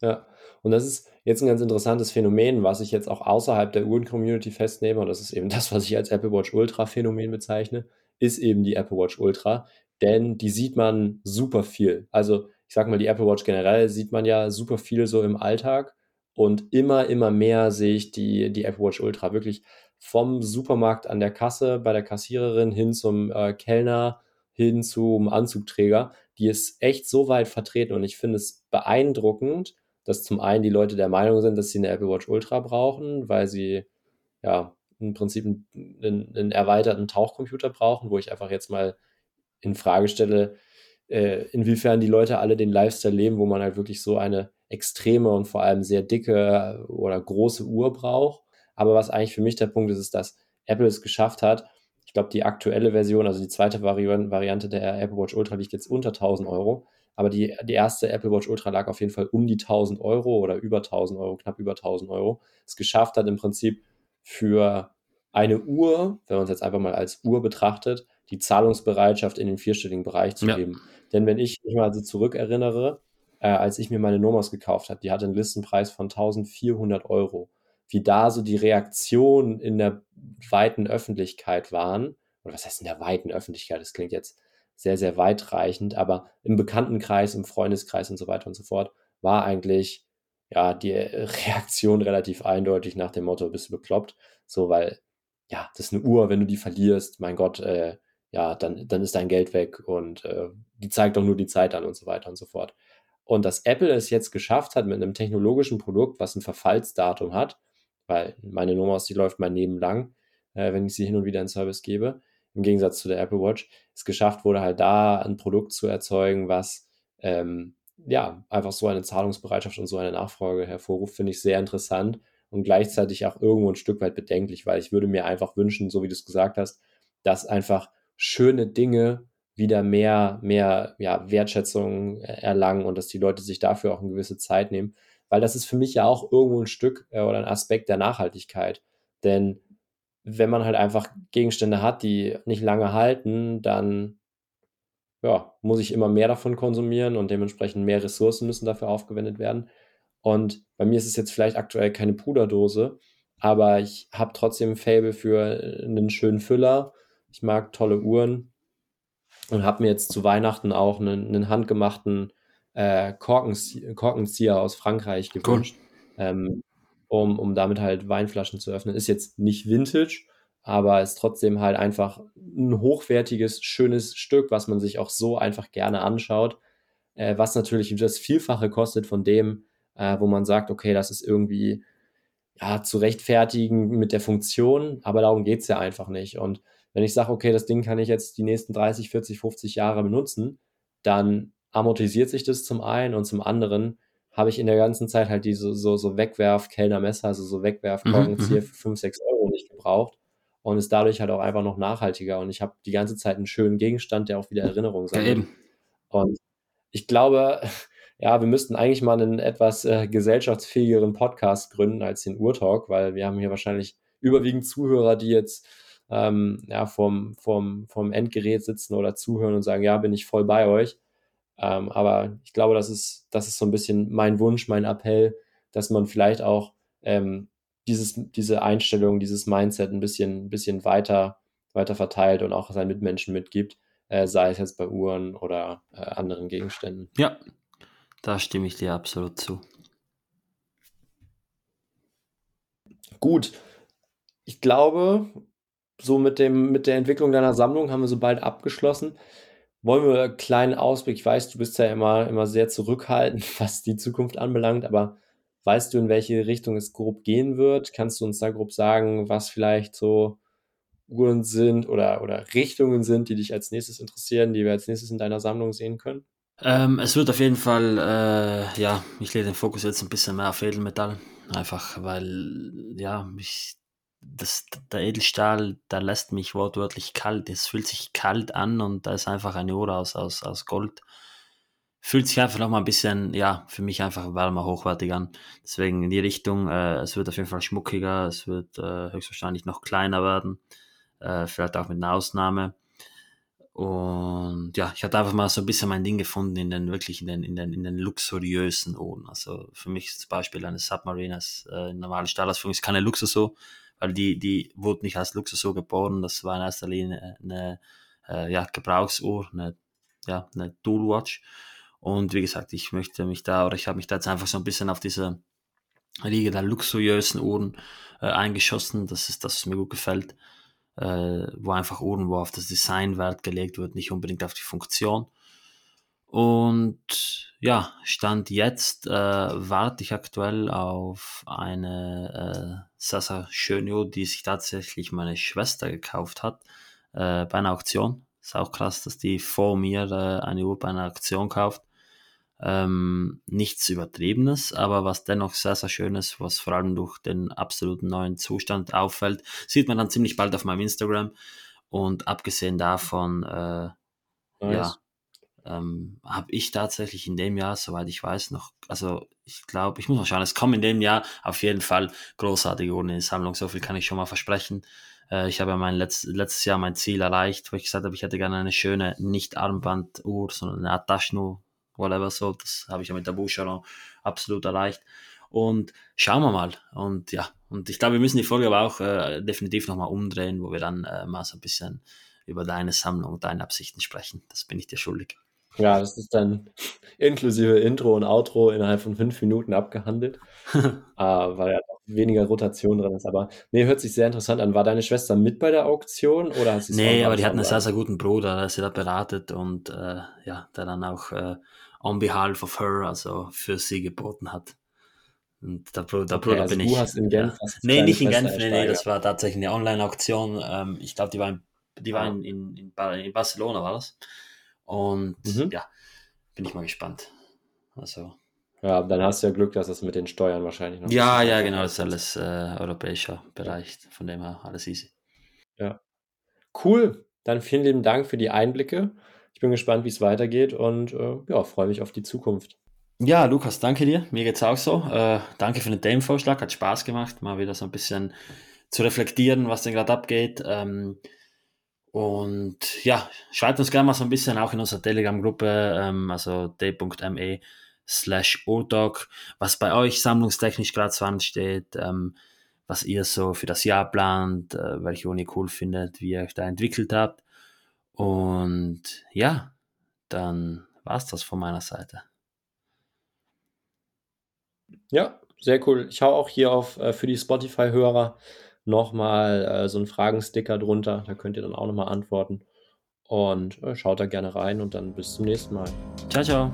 Ja, und das ist jetzt ein ganz interessantes Phänomen, was ich jetzt auch außerhalb der Uhren-Community festnehme, und das ist eben (laughs) das, was ich als Apple Watch Ultra-Phänomen bezeichne, ist eben die Apple Watch Ultra, denn die sieht man super viel. Also ich sag mal, die Apple Watch generell sieht man ja super viel so im Alltag und immer, immer mehr sehe ich die, die Apple Watch Ultra wirklich vom Supermarkt an der Kasse bei der Kassiererin hin zum äh, Kellner hin zum Anzugträger. Die ist echt so weit vertreten und ich finde es beeindruckend, dass zum einen die Leute der Meinung sind, dass sie eine Apple Watch Ultra brauchen, weil sie ja im Prinzip einen, einen erweiterten Tauchcomputer brauchen, wo ich einfach jetzt mal in Frage stelle, äh, inwiefern die Leute alle den Lifestyle leben, wo man halt wirklich so eine extreme und vor allem sehr dicke oder große Uhr braucht. Aber was eigentlich für mich der Punkt ist, ist, dass Apple es geschafft hat. Ich glaube, die aktuelle Version, also die zweite Variante der Apple Watch Ultra liegt jetzt unter 1000 Euro. Aber die, die erste Apple Watch Ultra lag auf jeden Fall um die 1000 Euro oder über 1000 Euro, knapp über 1000 Euro. Es geschafft hat im Prinzip für eine Uhr, wenn man es jetzt einfach mal als Uhr betrachtet, die Zahlungsbereitschaft in den vierstelligen Bereich zu ja. geben. Denn wenn ich mich mal so zurückerinnere, äh, als ich mir meine Nomos gekauft habe, die hatte einen Listenpreis von 1400 Euro. Wie da so die Reaktionen in der weiten Öffentlichkeit waren, oder was heißt in der weiten Öffentlichkeit, das klingt jetzt sehr, sehr weitreichend, aber im Bekanntenkreis, im Freundeskreis und so weiter und so fort war eigentlich ja, die (laughs) Reaktion relativ eindeutig nach dem Motto, bist du bekloppt? So, weil, ja, das ist eine Uhr, wenn du die verlierst, mein Gott, äh, ja, dann, dann ist dein Geld weg und äh, die zeigt doch nur die Zeit an und so weiter und so fort. Und dass Apple es jetzt geschafft hat mit einem technologischen Produkt, was ein Verfallsdatum hat, weil meine Nummer die läuft mein Leben lang, äh, wenn ich sie hin und wieder in Service gebe, im Gegensatz zu der Apple Watch, es geschafft wurde, halt da ein Produkt zu erzeugen, was ähm, ja einfach so eine Zahlungsbereitschaft und so eine Nachfrage hervorruft, finde ich sehr interessant und gleichzeitig auch irgendwo ein Stück weit bedenklich, weil ich würde mir einfach wünschen, so wie du es gesagt hast, dass einfach schöne Dinge wieder mehr, mehr ja, Wertschätzung erlangen und dass die Leute sich dafür auch eine gewisse Zeit nehmen. Weil das ist für mich ja auch irgendwo ein Stück äh, oder ein Aspekt der Nachhaltigkeit. Denn wenn man halt einfach Gegenstände hat, die nicht lange halten, dann ja, muss ich immer mehr davon konsumieren und dementsprechend mehr Ressourcen müssen dafür aufgewendet werden. Und bei mir ist es jetzt vielleicht aktuell keine Puderdose, aber ich habe trotzdem ein Fable für einen schönen Füller. Ich mag tolle Uhren und habe mir jetzt zu Weihnachten auch einen, einen handgemachten äh, Korkenzieher, Korkenzieher aus Frankreich gewünscht, ähm, um, um damit halt Weinflaschen zu öffnen. Ist jetzt nicht Vintage, aber ist trotzdem halt einfach ein hochwertiges, schönes Stück, was man sich auch so einfach gerne anschaut, äh, was natürlich das Vielfache kostet von dem, äh, wo man sagt, okay, das ist irgendwie ja, zu rechtfertigen mit der Funktion, aber darum geht es ja einfach nicht. Und wenn ich sage, okay, das Ding kann ich jetzt die nächsten 30, 40, 50 Jahre benutzen, dann amortisiert sich das zum einen und zum anderen habe ich in der ganzen Zeit halt diese so, so Wegwerf-Kellnermesser, also so Wegwerf-Korkenzieher mhm, für 5, 6 Euro nicht gebraucht und ist dadurch halt auch einfach noch nachhaltiger und ich habe die ganze Zeit einen schönen Gegenstand, der auch wieder Erinnerung sammelt. Ja, und ich glaube, (laughs) ja, wir müssten eigentlich mal einen etwas äh, gesellschaftsfähigeren Podcast gründen als den Urtalk, weil wir haben hier wahrscheinlich überwiegend Zuhörer, die jetzt ähm, ja, vom, vom, vom Endgerät sitzen oder zuhören und sagen, ja, bin ich voll bei euch. Ähm, aber ich glaube, das ist, das ist so ein bisschen mein Wunsch, mein Appell, dass man vielleicht auch ähm, dieses, diese Einstellung, dieses Mindset ein bisschen, bisschen weiter, weiter verteilt und auch seinen Mitmenschen mitgibt, äh, sei es jetzt bei Uhren oder äh, anderen Gegenständen. Ja, da stimme ich dir absolut zu. Gut. Ich glaube, so mit, dem, mit der Entwicklung deiner Sammlung haben wir so bald abgeschlossen. Wollen wir einen kleinen Ausblick? Ich weiß, du bist ja immer, immer sehr zurückhaltend, (laughs) was die Zukunft anbelangt, aber weißt du, in welche Richtung es grob gehen wird? Kannst du uns da grob sagen, was vielleicht so Uhren sind oder, oder Richtungen sind, die dich als nächstes interessieren, die wir als nächstes in deiner Sammlung sehen können? Ähm, es wird auf jeden Fall, äh, ja, ich lege den Fokus jetzt ein bisschen mehr auf Edelmetall. Einfach, weil, ja, mich das, der Edelstahl, der lässt mich wortwörtlich kalt. Es fühlt sich kalt an und da ist einfach eine Uhr aus, aus, aus Gold. Fühlt sich einfach nochmal ein bisschen, ja, für mich einfach wärmer, hochwertig an. Deswegen in die Richtung, äh, es wird auf jeden Fall schmuckiger, es wird äh, höchstwahrscheinlich noch kleiner werden. Äh, vielleicht auch mit einer Ausnahme. Und ja, ich hatte einfach mal so ein bisschen mein Ding gefunden in den wirklich in den, in den, in den luxuriösen Uhren. Also für mich ist zum Beispiel eine Submarine als äh, normale Stahlausführung ist keine Luxus so, weil die, die wurde nicht als Luxus so geboren, das war in erster Linie eine, eine äh, ja, Gebrauchsuhr, eine, ja, eine Dual Watch. Und wie gesagt, ich möchte mich da, oder ich habe mich da jetzt einfach so ein bisschen auf diese Riege der luxuriösen Uhren äh, eingeschossen. Das ist das, was mir gut gefällt. Äh, wo einfach Uhren, wo auf das Design Wert gelegt wird, nicht unbedingt auf die Funktion. Und ja, Stand jetzt äh, warte ich aktuell auf eine äh, Sasa Schönio, die sich tatsächlich meine Schwester gekauft hat äh, bei einer Auktion. Ist auch krass, dass die vor mir äh, eine Uhr bei einer Auktion kauft. Ähm, nichts Übertriebenes, aber was dennoch sehr, sehr schön ist, was vor allem durch den absoluten neuen Zustand auffällt, sieht man dann ziemlich bald auf meinem Instagram. Und abgesehen davon, äh, nice. ja, ähm, habe ich tatsächlich in dem Jahr, soweit ich weiß, noch, also ich glaube, ich muss mal schauen, es kommen in dem Jahr auf jeden Fall großartige Uhren in die Sammlung, so viel kann ich schon mal versprechen. Äh, ich habe ja mein letzt, letztes Jahr mein Ziel erreicht, wo ich gesagt habe, ich hätte gerne eine schöne, nicht Armbanduhr, sondern eine Art Taschenuhr, whatever so, das habe ich ja mit der Boucheron absolut erreicht. Und schauen wir mal. Und ja, und ich glaube, wir müssen die Folge aber auch äh, definitiv nochmal umdrehen, wo wir dann äh, mal so ein bisschen über deine Sammlung, deine Absichten sprechen. Das bin ich dir schuldig. Ja, das ist dann inklusive Intro und Outro innerhalb von fünf Minuten abgehandelt, äh, (laughs) weil ja weniger Rotation drin ist. Aber nee, hört sich sehr interessant an. War deine Schwester mit bei der Auktion oder hast du Nee, aber die hat einen sehr, sehr guten Bruder, der sie da beratet und äh, ja, der dann auch äh, on behalf of her, also für sie geboten hat. Und der, Br der okay, Bruder also bin du ich. Hast in Genf ja. Nee, nicht in Genf, nee, nee, das war tatsächlich eine Online-Auktion. Ähm, ich glaube, die war, in, die war in, in, in, Barcelona, war das. Und mhm. ja, bin ich mal gespannt. Also. Ja, dann hast du ja Glück, dass es mit den Steuern wahrscheinlich noch. Ja, ja, genau, das ist alles äh, europäischer Bereich, von dem her alles easy. Ja. Cool. Dann vielen lieben Dank für die Einblicke. Ich bin gespannt, wie es weitergeht und äh, ja, freue mich auf die Zukunft. Ja, Lukas, danke dir. Mir geht's auch so. Äh, danke für den Themenvorschlag. Hat Spaß gemacht, mal wieder so ein bisschen zu reflektieren, was denn gerade abgeht. Ähm, und ja, schreibt uns gerne mal so ein bisschen auch in unserer Telegram-Gruppe, ähm, also d.me slash OTOG, was bei euch sammlungstechnisch gerade so ansteht, ähm, was ihr so für das Jahr plant, äh, welche Uni cool findet, wie ihr euch da entwickelt habt. Und ja, dann war's das von meiner Seite. Ja, sehr cool. Ich hau auch hier auf äh, für die Spotify-Hörer nochmal äh, so einen Fragensticker drunter. Da könnt ihr dann auch nochmal antworten. Und äh, schaut da gerne rein und dann bis zum nächsten Mal. Ciao, ciao.